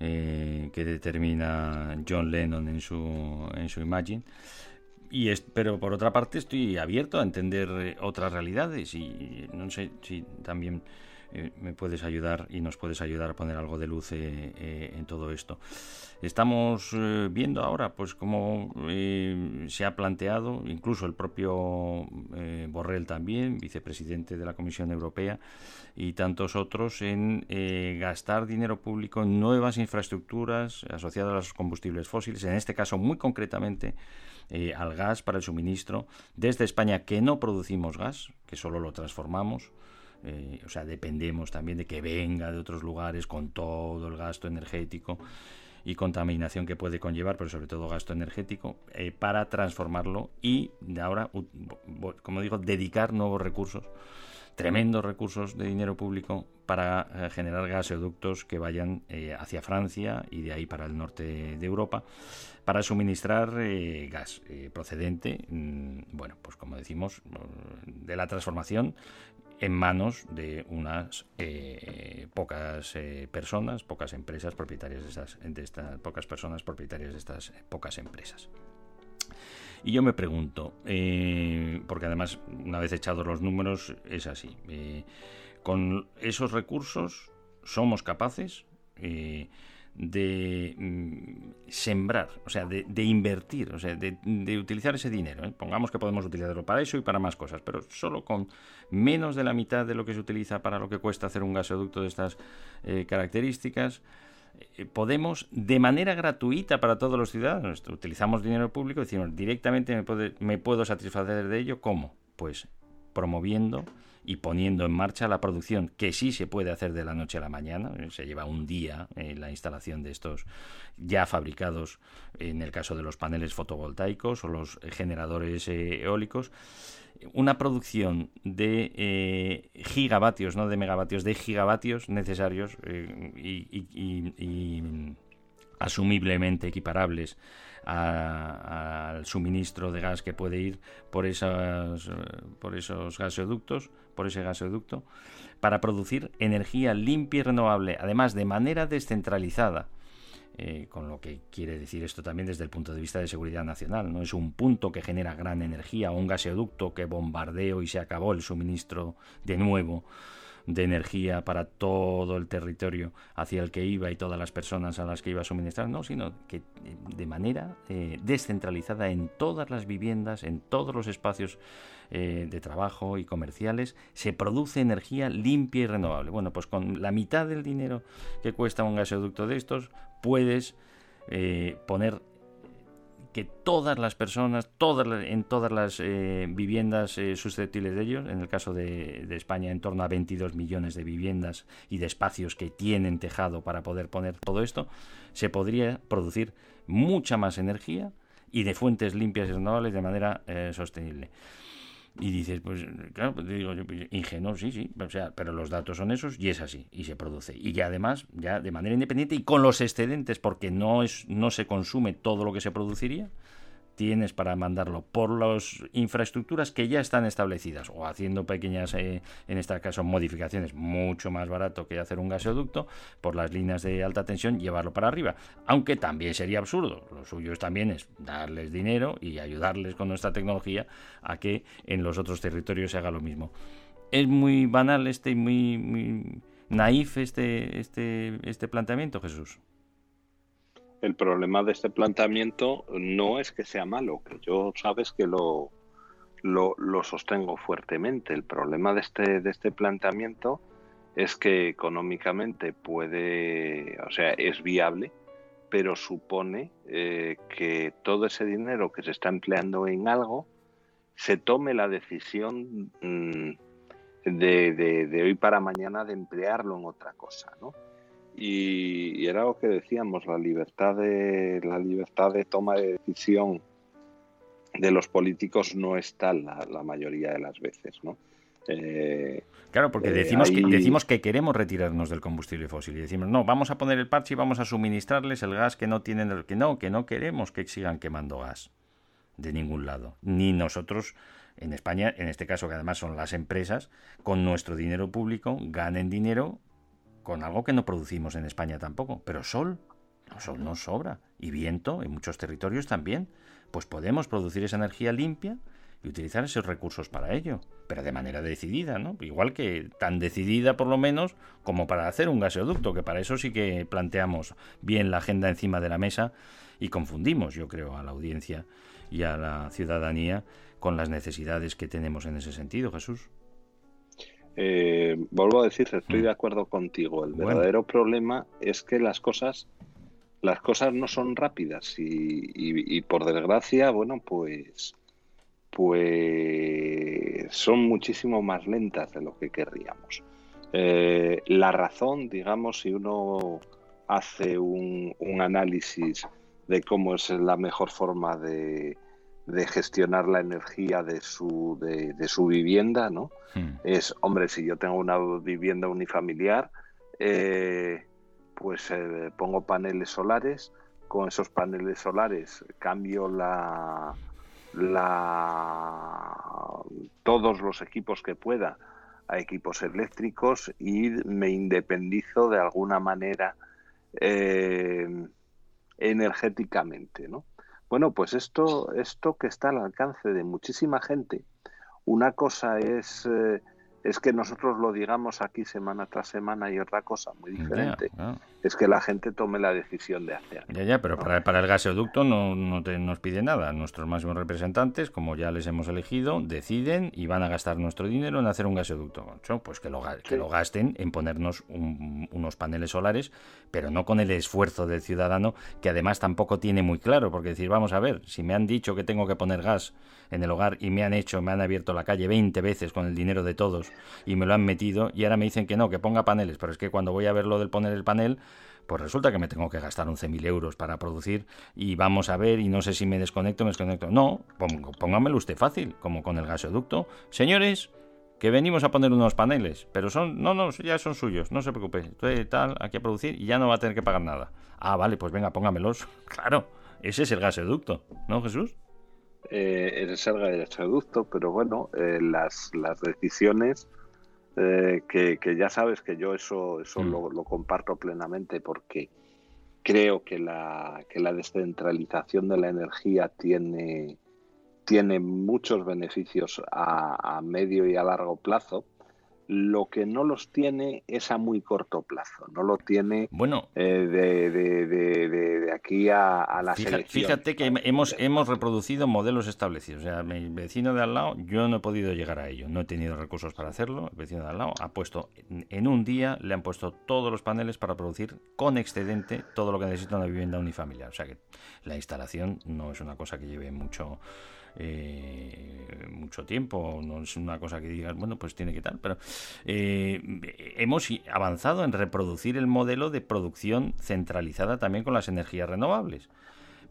Speaker 2: eh, que determina John Lennon en su, en su Imagine. Y es, pero por otra parte estoy abierto a entender eh, otras realidades y no sé si también eh, me puedes ayudar y nos puedes ayudar a poner algo de luz eh, en todo esto. Estamos viendo ahora pues cómo se ha planteado, incluso el propio Borrell también, vicepresidente de la Comisión Europea, y tantos otros, en gastar dinero público en nuevas infraestructuras asociadas a los combustibles fósiles, en este caso muy concretamente eh, al gas para el suministro desde España, que no producimos gas, que solo lo transformamos. Eh, o sea, dependemos también de que venga de otros lugares con todo el gasto energético y contaminación que puede conllevar, pero sobre todo gasto energético, eh, para transformarlo y ahora, como digo, dedicar nuevos recursos, tremendos recursos de dinero público para generar gasoductos que vayan hacia Francia y de ahí para el norte de Europa para suministrar eh, gas eh, procedente, mm, bueno, pues como decimos, de la transformación en manos de unas eh, pocas personas, pocas empresas propietarias de estas pocas personas propietarias de estas pocas empresas. Y yo me pregunto, porque además una vez echados los números es así, con esos recursos somos capaces de mm, sembrar, o sea, de, invertir, o sea, de, utilizar ese dinero. ¿eh? Pongamos que podemos utilizarlo para eso y para más cosas, pero solo con menos de la mitad de lo que se utiliza para lo que cuesta hacer un gasoducto de estas eh, características, eh, podemos, de manera gratuita para todos los ciudadanos, utilizamos dinero público, decimos directamente me, me puedo satisfacer de ello, ¿cómo? Pues promoviendo y poniendo en marcha la producción, que sí se puede hacer de la noche a la mañana, eh, se lleva un día eh, la instalación de estos ya fabricados, en el caso de los paneles fotovoltaicos o los generadores eh, eólicos, una producción de eh, gigavatios, no de megavatios, de gigavatios necesarios y, y- asumiblemente equiparables al suministro de gas que puede ir por, esas, por esos gasoductos, por ese gasoducto, para producir energía limpia y renovable, además de manera descentralizada. Eh, con lo que quiere decir esto también desde el punto de vista de seguridad nacional. No es un punto que genera gran energía o un gasoducto que bombardeo y se acabó el suministro de nuevo de energía para todo el territorio hacia el que iba y todas las personas a las que iba a suministrar, no, sino que eh, de manera eh, descentralizada en todas las viviendas, en todos los espacios eh, de trabajo y comerciales, se produce energía limpia y renovable. Bueno, pues con la mitad del dinero que cuesta un gasoducto de estos, puedes eh, poner que todas las personas, todas en todas las eh, viviendas susceptibles de ellos, en el caso de, España en torno a 22 millones de viviendas y de espacios que tienen tejado para poder poner todo esto, se podría producir mucha más energía y de fuentes limpias y renovables de manera sostenible. Y dices, pues claro, pues digo pues, ingenuo, sí, sí, o sea, pero los datos son esos y es así, y se produce. Y ya además, ya de manera independiente y con los excedentes, porque no, es, no se consume todo lo que se produciría, tienes para mandarlo por las infraestructuras que ya están establecidas o haciendo pequeñas, eh, en este caso, modificaciones mucho más barato que hacer un gasoducto por las líneas de alta tensión, llevarlo para arriba. Aunque también sería absurdo. Lo suyo también es darles dinero y ayudarles con nuestra tecnología a que en los otros territorios se haga lo mismo. Es muy banal este muy, muy naif este, este, este planteamiento, Jesús.
Speaker 3: El problema de este planteamiento no es que sea malo, que yo sabes que lo, lo, sostengo fuertemente. El problema de este, de este planteamiento es que económicamente puede, o sea, es viable, pero supone eh, que todo ese dinero que se está empleando en algo se tome la decisión mm, de, de- de hoy para mañana de emplearlo en otra cosa, ¿no? Y, y era lo que decíamos, la libertad de la libertad de toma de decisión de los políticos no es tal la, la mayoría de las veces, ¿no? Eh,
Speaker 2: Claro, porque
Speaker 3: Eh,
Speaker 2: decimos, que, decimos que queremos retirarnos del combustible fósil y decimos, no, vamos a poner el parche y vamos a suministrarles el gas que no tienen, que no, que no queremos que sigan quemando gas de ningún lado. Ni nosotros en España, en este caso que además son las empresas, con nuestro dinero público, ganen dinero con algo que no producimos en España tampoco. Pero sol, sol no sobra. Y viento, en muchos territorios también. Pues podemos producir esa energía limpia y utilizar esos recursos para ello, pero de manera decidida, ¿no? Igual que tan decidida por lo menos como para hacer un gasoducto, que para eso sí que planteamos bien la agenda encima de la mesa y confundimos, yo creo, a la audiencia y a la ciudadanía con las necesidades que tenemos en ese sentido, Jesús.
Speaker 3: Eh, vuelvo a decir, estoy
Speaker 2: Mm.
Speaker 3: de acuerdo contigo. El
Speaker 2: Bueno.
Speaker 3: verdadero problema es que las cosas, las cosas no son rápidas y, y- y por desgracia, bueno, pues, pues son muchísimo más lentas de lo que querríamos. Eh, la razón, digamos, si uno hace un, un análisis de cómo es la mejor forma de, de gestionar la energía de su, de, de su vivienda, ¿no?
Speaker 2: Hmm.
Speaker 3: es, hombre, si yo tengo una vivienda unifamiliar, eh, pues eh, pongo paneles solares, con esos paneles solares cambio la, la todos los equipos que pueda a equipos eléctricos y me independizo de alguna manera eh, energéticamente, ¿no? Bueno, pues esto, esto que está al alcance de muchísima gente, una cosa es, eh, es que nosotros lo digamos aquí semana tras semana y otra cosa muy diferente. Es que la gente tome la decisión de hacer.
Speaker 2: Ya, ya, pero para, para el gasoducto no, no te- nos pide nada. Nuestros máximos representantes, como ya les hemos elegido, deciden y van a gastar nuestro dinero en hacer un gasoducto. Concho, Pues que lo, que gasten en ponernos un- unos paneles solares, pero no con el esfuerzo del ciudadano, que además tampoco tiene muy claro, porque decir, vamos a ver, si me han dicho que tengo que poner gas en el hogar y me han hecho, me han abierto la calle 20 veces con el dinero de todos y me lo han metido y ahora me dicen que no, que ponga paneles, pero es que cuando voy a ver lo del poner el panel, pues resulta que me tengo que gastar 11.000 euros para producir y vamos a ver y no sé si me desconecto me desconecto. No, póngamelo usted fácil, como con el gasoducto. Señores, que venimos a poner unos paneles, pero son, no, no, ya son suyos, no se preocupe. Usted tal, aquí a producir y ya no va a tener que pagar nada. Ah, vale, pues venga, póngamelos. Claro, ese es el gasoducto, ¿no, Jesús?
Speaker 3: eh, es el gasoducto, pero bueno, eh, las, las decisiones eh, que, que ya sabes que yo eso, eso
Speaker 2: Mm.
Speaker 3: lo, lo comparto plenamente porque creo que la, que la descentralización de la energía tiene, tiene muchos beneficios a, a medio y a largo plazo. Lo que no los tiene es a muy corto plazo, no lo tiene
Speaker 2: Bueno,
Speaker 3: eh, de, de- de- de- aquí a, a las
Speaker 2: Fija-
Speaker 3: elecciones.
Speaker 2: Fíjate que hemos, hemos reproducido modelos establecidos. O sea, mi vecino de al lado, yo no he podido llegar a ello. No he tenido recursos para hacerlo. El vecino de al lado ha puesto, en- en un día, le han puesto todos los paneles para producir con excedente todo lo que necesita una vivienda unifamiliar. O sea que la instalación no es una cosa que lleve mucho. Eh, mucho tiempo, no es una cosa que digas, bueno, pues tiene que tal, pero eh, hemos avanzado en reproducir el modelo de producción centralizada también con las energías renovables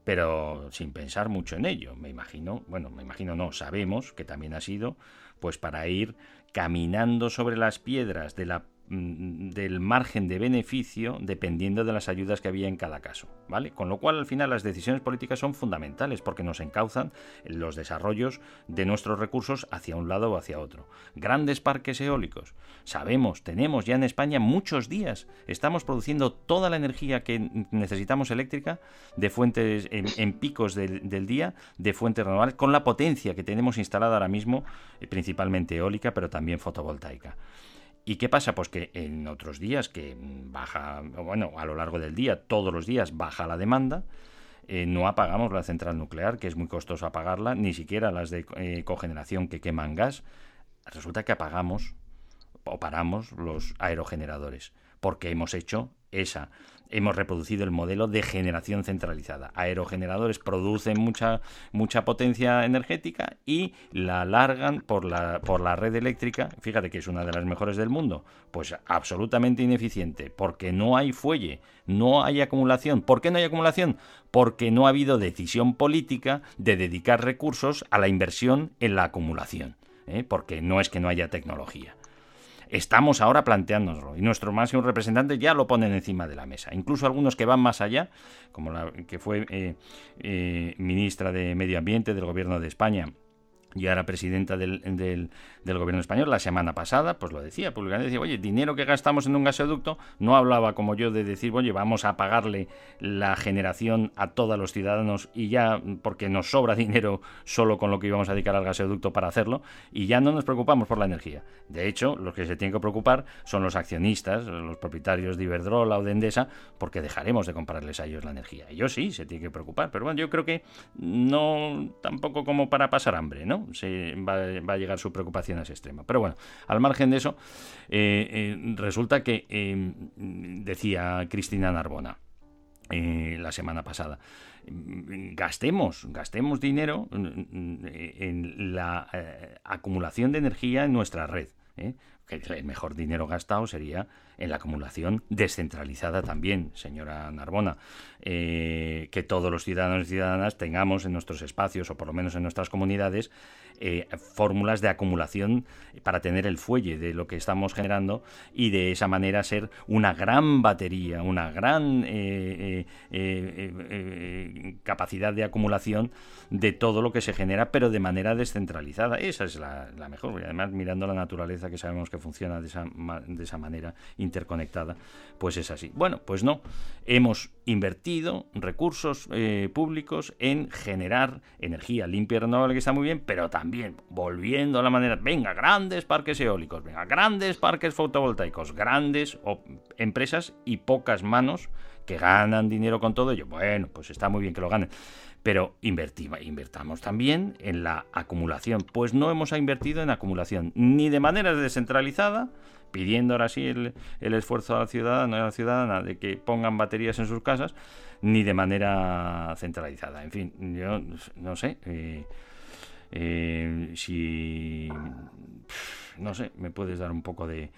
Speaker 2: pero sin pensar mucho en ello. Me imagino, bueno, me imagino no, sabemos que también ha sido pues para ir caminando sobre las piedras de la del margen de beneficio dependiendo de las ayudas que había en cada caso, ¿vale? Con lo cual al final las decisiones políticas son fundamentales porque nos encauzan los desarrollos de nuestros recursos hacia un lado o hacia otro. Grandes parques eólicos. Sabemos, tenemos ya en España muchos días. Estamos produciendo toda la energía que necesitamos eléctrica de fuentes en, en picos del, del día de fuentes renovables con la potencia que tenemos instalada ahora mismo, eh, principalmente eólica, pero también fotovoltaica. ¿Y qué pasa? Pues que en otros días que baja, bueno, a lo largo del día, todos los días baja la demanda, eh, no apagamos la central nuclear, que es muy costoso apagarla, ni siquiera las de eh, cogeneración que queman gas. Resulta que apagamos o paramos los aerogeneradores, porque hemos hecho esa, hemos reproducido el modelo de generación centralizada. Aerogeneradores producen mucha, mucha potencia energética y la largan por la, por la red eléctrica, fíjate que es una de las mejores del mundo, pues absolutamente ineficiente, porque no hay fuelle, no hay acumulación. ¿Por qué no hay acumulación? Porque no ha habido decisión política de dedicar recursos a la inversión en la acumulación, ¿eh? porque no es que no haya tecnología. Estamos ahora planteándonoslo y nuestros máximos representantes ya lo ponen encima de la mesa. Incluso algunos que van más allá, como la que fue eh, eh, ministra de Medio Ambiente del Gobierno de España y ahora presidenta del, del, del, gobierno español, la semana pasada, pues lo decía públicamente, decía, oye, dinero que gastamos en un gasoducto, no hablaba como yo de decir, oye, vamos a pagarle la generación a todos los ciudadanos y ya, porque nos sobra dinero solo con lo que íbamos a dedicar al gasoducto para hacerlo, y ya no nos preocupamos por la energía. De hecho, los que se tienen que preocupar son los accionistas, los propietarios de Iberdrola o de Endesa, porque dejaremos de comprarles a ellos la energía. Ellos sí se tienen que preocupar, pero bueno, yo creo que no tampoco como para pasar hambre, ¿no? Se va, va, a llegar su preocupación a ese extremo. Pero bueno, al margen de eso, eh, eh, resulta que eh, decía Cristina Narbona la semana pasada, gastemos, gastemos dinero en la acumulación de energía en nuestra red. ¿eh? Que el mejor dinero gastado sería en la acumulación descentralizada también, señora Narbona. Eh, que todos los ciudadanos y ciudadanas tengamos en nuestros espacios, o por lo menos en nuestras comunidades, eh, fórmulas de acumulación para tener el fuelle de lo que estamos generando y de esa manera ser una gran batería, una gran eh, capacidad de acumulación de todo lo que se genera, pero de manera descentralizada. Esa es la, mejor. Y además, mirando la naturaleza que sabemos que funciona de esa, de esa manera interconectada, pues es así. Bueno, pues no. Hemos invertido recursos eh, públicos en generar energía limpia y renovable, que está muy bien, pero también volviendo a la manera, venga, grandes parques eólicos, venga, grandes parques fotovoltaicos, grandes empresas y pocas manos que ganan dinero con todo ello. Bueno, pues está muy bien que lo ganen pero invertamos también en la acumulación. Pues no hemos invertido en acumulación, ni de manera descentralizada, pidiendo ahora sí el, esfuerzo a la ciudadana a la ciudadana de que pongan baterías en sus casas, ni de manera centralizada. En fin, yo no sé. Eh, eh, si no sé, me puedes dar un poco de,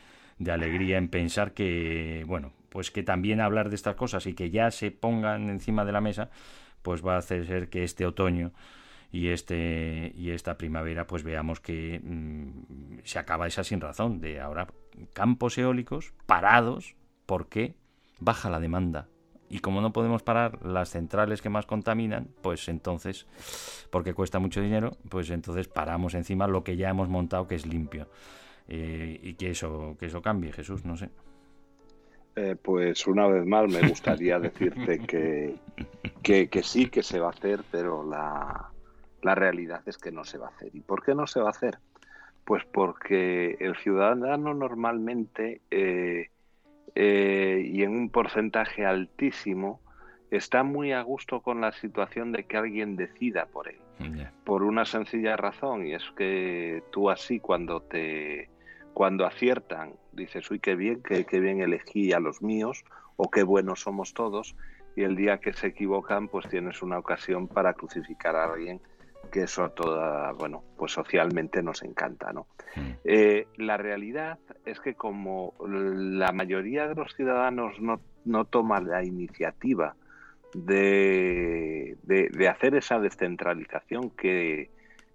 Speaker 2: alegría en pensar que, bueno, pues que también hablar de estas cosas y que ya se pongan encima de la mesa, pues va a hacer ser que este otoño y este y esta primavera pues veamos que mm, se acaba esa sin razón de ahora campos eólicos parados porque baja la demanda y como no podemos parar las centrales que más contaminan pues entonces porque cuesta mucho dinero pues entonces paramos encima lo que ya hemos montado que es limpio eh, y que eso que eso cambie Jesús no sé
Speaker 3: eh, pues una vez más me gustaría decirte que, que, sí que se va a hacer, pero la, la realidad es que no se va a hacer. ¿Y por qué no se va a hacer? Pues porque el ciudadano normalmente eh, eh, y en un porcentaje altísimo está muy a gusto con la situación de que alguien decida por él. Por una sencilla razón, y es que tú así cuando te cuando aciertan, dices, uy, qué bien, qué, bien elegí a los míos, o qué buenos somos todos, y el día que se equivocan, pues tienes una ocasión para crucificar a alguien que eso toda, bueno, pues socialmente nos encanta, ¿no? Mm. Eh, la realidad es que como la mayoría de los ciudadanos no, no toma la iniciativa de, de, hacer esa descentralización que,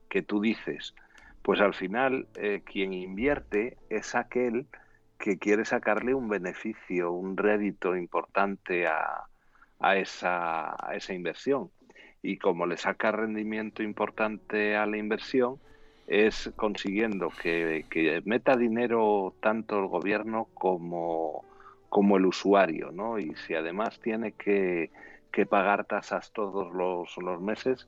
Speaker 3: que tú dices, pues al final eh, quien invierte es aquel que quiere sacarle un beneficio, un rédito importante a, esa, a esa inversión. Y como le saca rendimiento importante a la inversión, es consiguiendo que, meta dinero tanto el gobierno como, como el usuario, ¿no? Y si además tiene que, que pagar tasas todos los, los meses,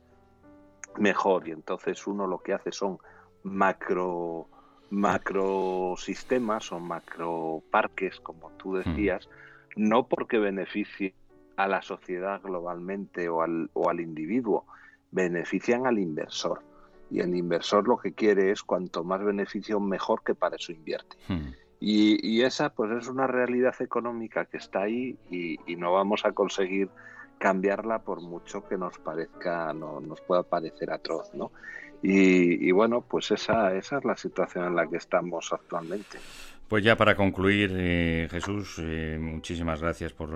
Speaker 3: mejor. Y entonces uno lo que hace son macro macrosistemas o macroparques, como tú hmm. decías, no porque beneficie a la sociedad globalmente o al, o al individuo, benefician al inversor. Y el inversor lo que quiere es cuanto más beneficio mejor que para eso invierte. Hmm. Y, esa pues es una realidad económica que está ahí y, y, no vamos a conseguir cambiarla por mucho que nos parezca, no, nos pueda parecer atroz, ¿no? Y, bueno, pues esa, esa es la situación en la que estamos actualmente.
Speaker 2: Pues ya para concluir, eh, Jesús, eh, muchísimas gracias por,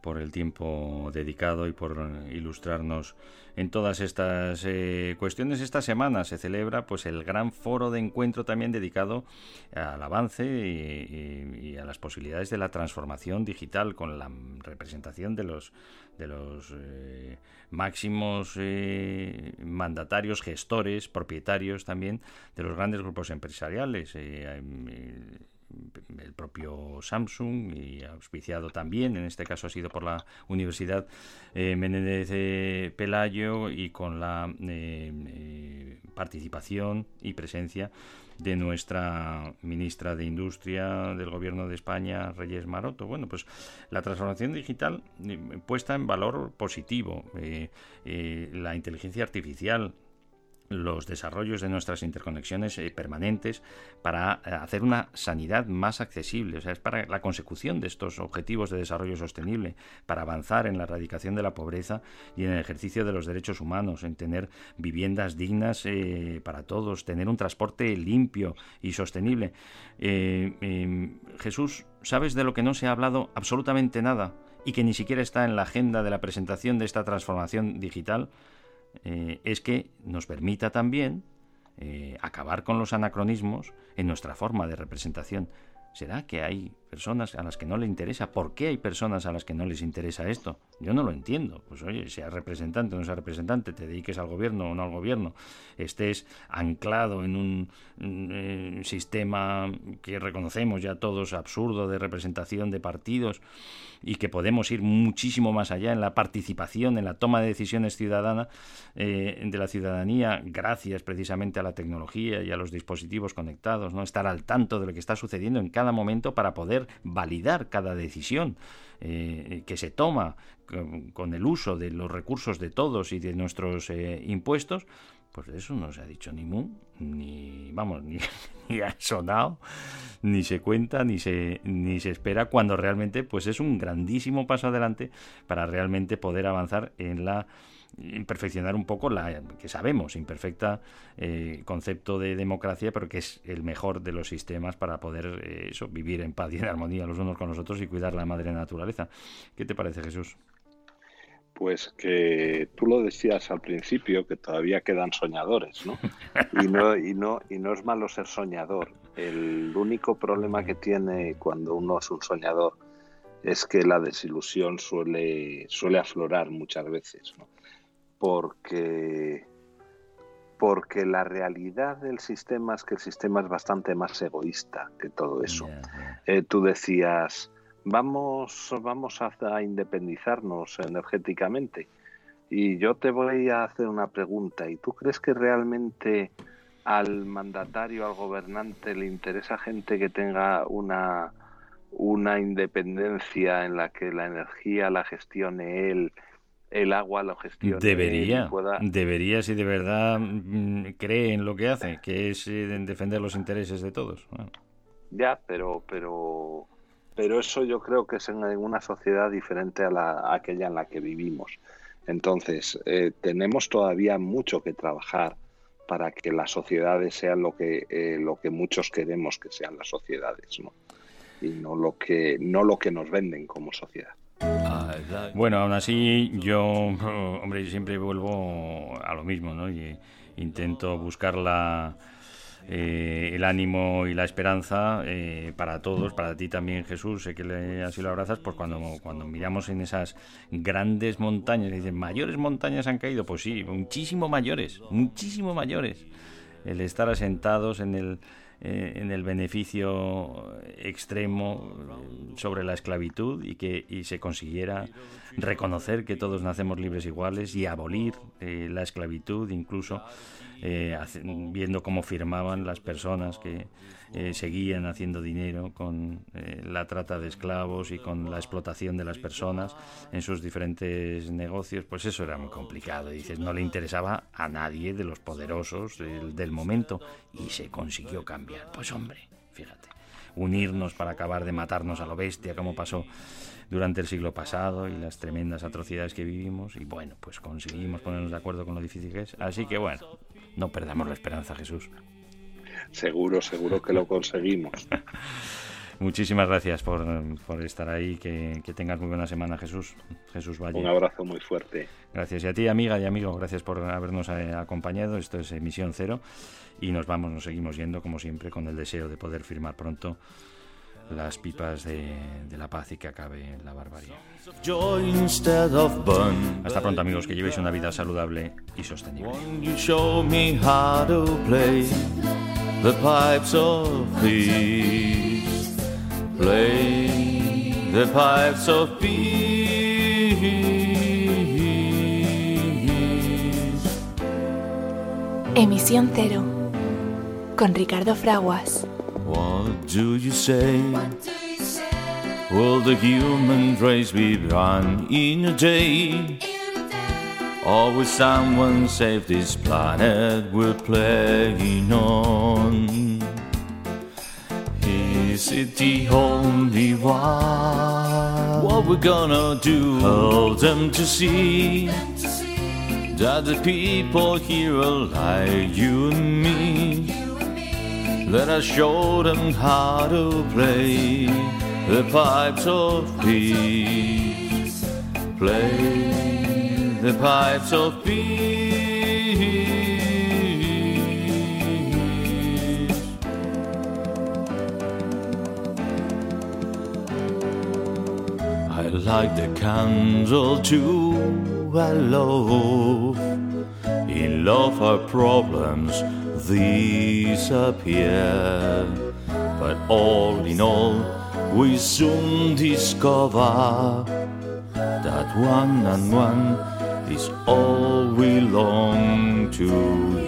Speaker 2: por el tiempo dedicado y por ilustrarnos en todas estas eh, cuestiones. Esta semana se celebra pues el gran foro de encuentro también dedicado al avance y, a las posibilidades de la transformación digital con la representación de los de los eh, máximos eh, mandatarios, gestores, propietarios también de los grandes grupos empresariales el propio Samsung y auspiciado también, en este caso ha sido por la Universidad eh, Menéndez Pelayo y con la eh, eh, participación y presencia de nuestra ministra de Industria del Gobierno de España, Reyes Maroto. Bueno, pues la transformación digital puesta en valor positivo, la inteligencia artificial, los desarrollos de nuestras interconexiones eh, permanentes para eh, hacer una sanidad más accesible, o sea, es para la consecución de estos objetivos de desarrollo sostenible, para avanzar en la erradicación de la pobreza y en el ejercicio de los derechos humanos, en tener viviendas dignas eh, para todos, tener un transporte limpio y sostenible. Em, Jesús, ¿sabes de lo que no se ha hablado absolutamente nada y que ni siquiera está en la agenda de la presentación de esta transformación digital? Eh, es que nos permita también eh, acabar con los anacronismos en nuestra forma de representación. ¿Será que hay personas a las que no le interesa. ¿Por qué hay personas a las que no les interesa esto? Yo no lo entiendo. Pues oye, sea representante o no sea representante, te dediques al gobierno o no al gobierno, estés anclado en un eh, sistema que reconocemos ya todos absurdo de representación de partidos y que podemos ir muchísimo más allá en la participación, en la toma de decisiones ciudadana eh, de la ciudadanía, gracias precisamente a la tecnología y a los dispositivos conectados, no estar al tanto de lo que está sucediendo en cada momento para poder validar cada decisión eh, que se toma con, el uso de los recursos de todos y de nuestros eh, impuestos, pues de eso no se ha dicho ni mu, ni vamos, ni, ni, ha sonado, ni se cuenta, ni se, ni se espera, cuando realmente pues es un grandísimo paso adelante para realmente poder avanzar en la perfeccionar un poco la que sabemos imperfecta eh, concepto de democracia pero que es el mejor de los sistemas para poder eh, eso vivir en paz y en armonía los unos con los otros y cuidar la madre naturaleza ¿qué te parece Jesús?
Speaker 3: Pues que tú lo decías al principio que todavía quedan soñadores, ¿no? Y no y no y no es malo ser soñador. El único problema que tiene cuando uno es un soñador es que la desilusión suele suele aflorar muchas veces, ¿no? Porque, porque la realidad del sistema es que el sistema es bastante más egoísta que todo eso. Eh, tú decías, vamos, vamos a, a independizarnos energéticamente. Y yo te voy a hacer una pregunta. ¿Y tú crees que realmente al mandatario, al gobernante, le interesa gente que tenga una, una independencia en la que la energía la gestione él, el agua lo gestione él
Speaker 2: Debería,
Speaker 3: pueda...
Speaker 2: debería si de verdad mm, cree en lo que hace, que es eh, defender los intereses de todos. Bueno,
Speaker 3: Ya, pero, pero, pero eso yo creo que es en una sociedad diferente a, la, a aquella en la que vivimos. Entonces, eh, tenemos todavía mucho que trabajar para que las sociedades sean lo que, eh, lo que muchos queremos que sean las sociedades, ¿no? Y no lo que, no lo que nos venden como sociedad.
Speaker 2: Bueno, aún así yo, hombre, siempre vuelvo a lo mismo, ¿no? Y intento buscar la, eh, el ánimo y la esperanza eh, para todos, para ti también Jesús, sé que le, así lo abrazas, pues cuando, cuando miramos en esas grandes montañas, dicen, mayores montañas han caído, pues sí, muchísimo mayores, muchísimo mayores. El estar asentados en el, eh, en el beneficio extremo eh, sobre la esclavitud y que y se consiguiera reconocer que todos nacemos libres iguales y abolir eh, la esclavitud incluso eh, viendo cómo firmaban las personas que eh, seguían haciendo dinero con eh, la trata de esclavos y con la explotación de las personas en sus diferentes negocios, pues eso era muy complicado. Dices, no le interesaba a nadie de los poderosos del, del momento y se consiguió cambiar. Pues hombre, fíjate, unirnos para acabar de matarnos a lo bestia, como pasó durante el siglo pasado y las tremendas atrocidades que vivimos y bueno, pues conseguimos ponernos de acuerdo con lo difícil que es. Así que bueno, no perdamos la esperanza, Jesús.
Speaker 3: Seguro, seguro que lo conseguimos.
Speaker 2: Muchísimas gracias por, por estar ahí, que, que tengas muy buena semana, Jesús. Jesús Valle.
Speaker 3: Un abrazo muy fuerte.
Speaker 2: Gracias. Y a ti, amiga y amigo, gracias por habernos eh, acompañado. Esto es Emisión Cero. Y nos vamos, nos seguimos yendo, como siempre, con el deseo de poder firmar pronto las pipas de, de la paz y que acabe la barbarie. Hasta pronto, amigos, que llevéis una vida saludable y sostenible.
Speaker 5: Won't you show me how to play the pipes of peace? Play the pipes of peace.
Speaker 4: Emisión Cero. Con Ricardo Fraguas.
Speaker 5: What do you say? Will the human race be run in a day? Or will someone save this planet we're playing on? Is it the only one? What we're gonna do? Help them to see that the people here are like you and me. Let us show them how to play the pipes of peace. Play the pipes of peace. I like the candle to a love. In love, our problems disappear. But all in all, we soon discover that one and one is all we long to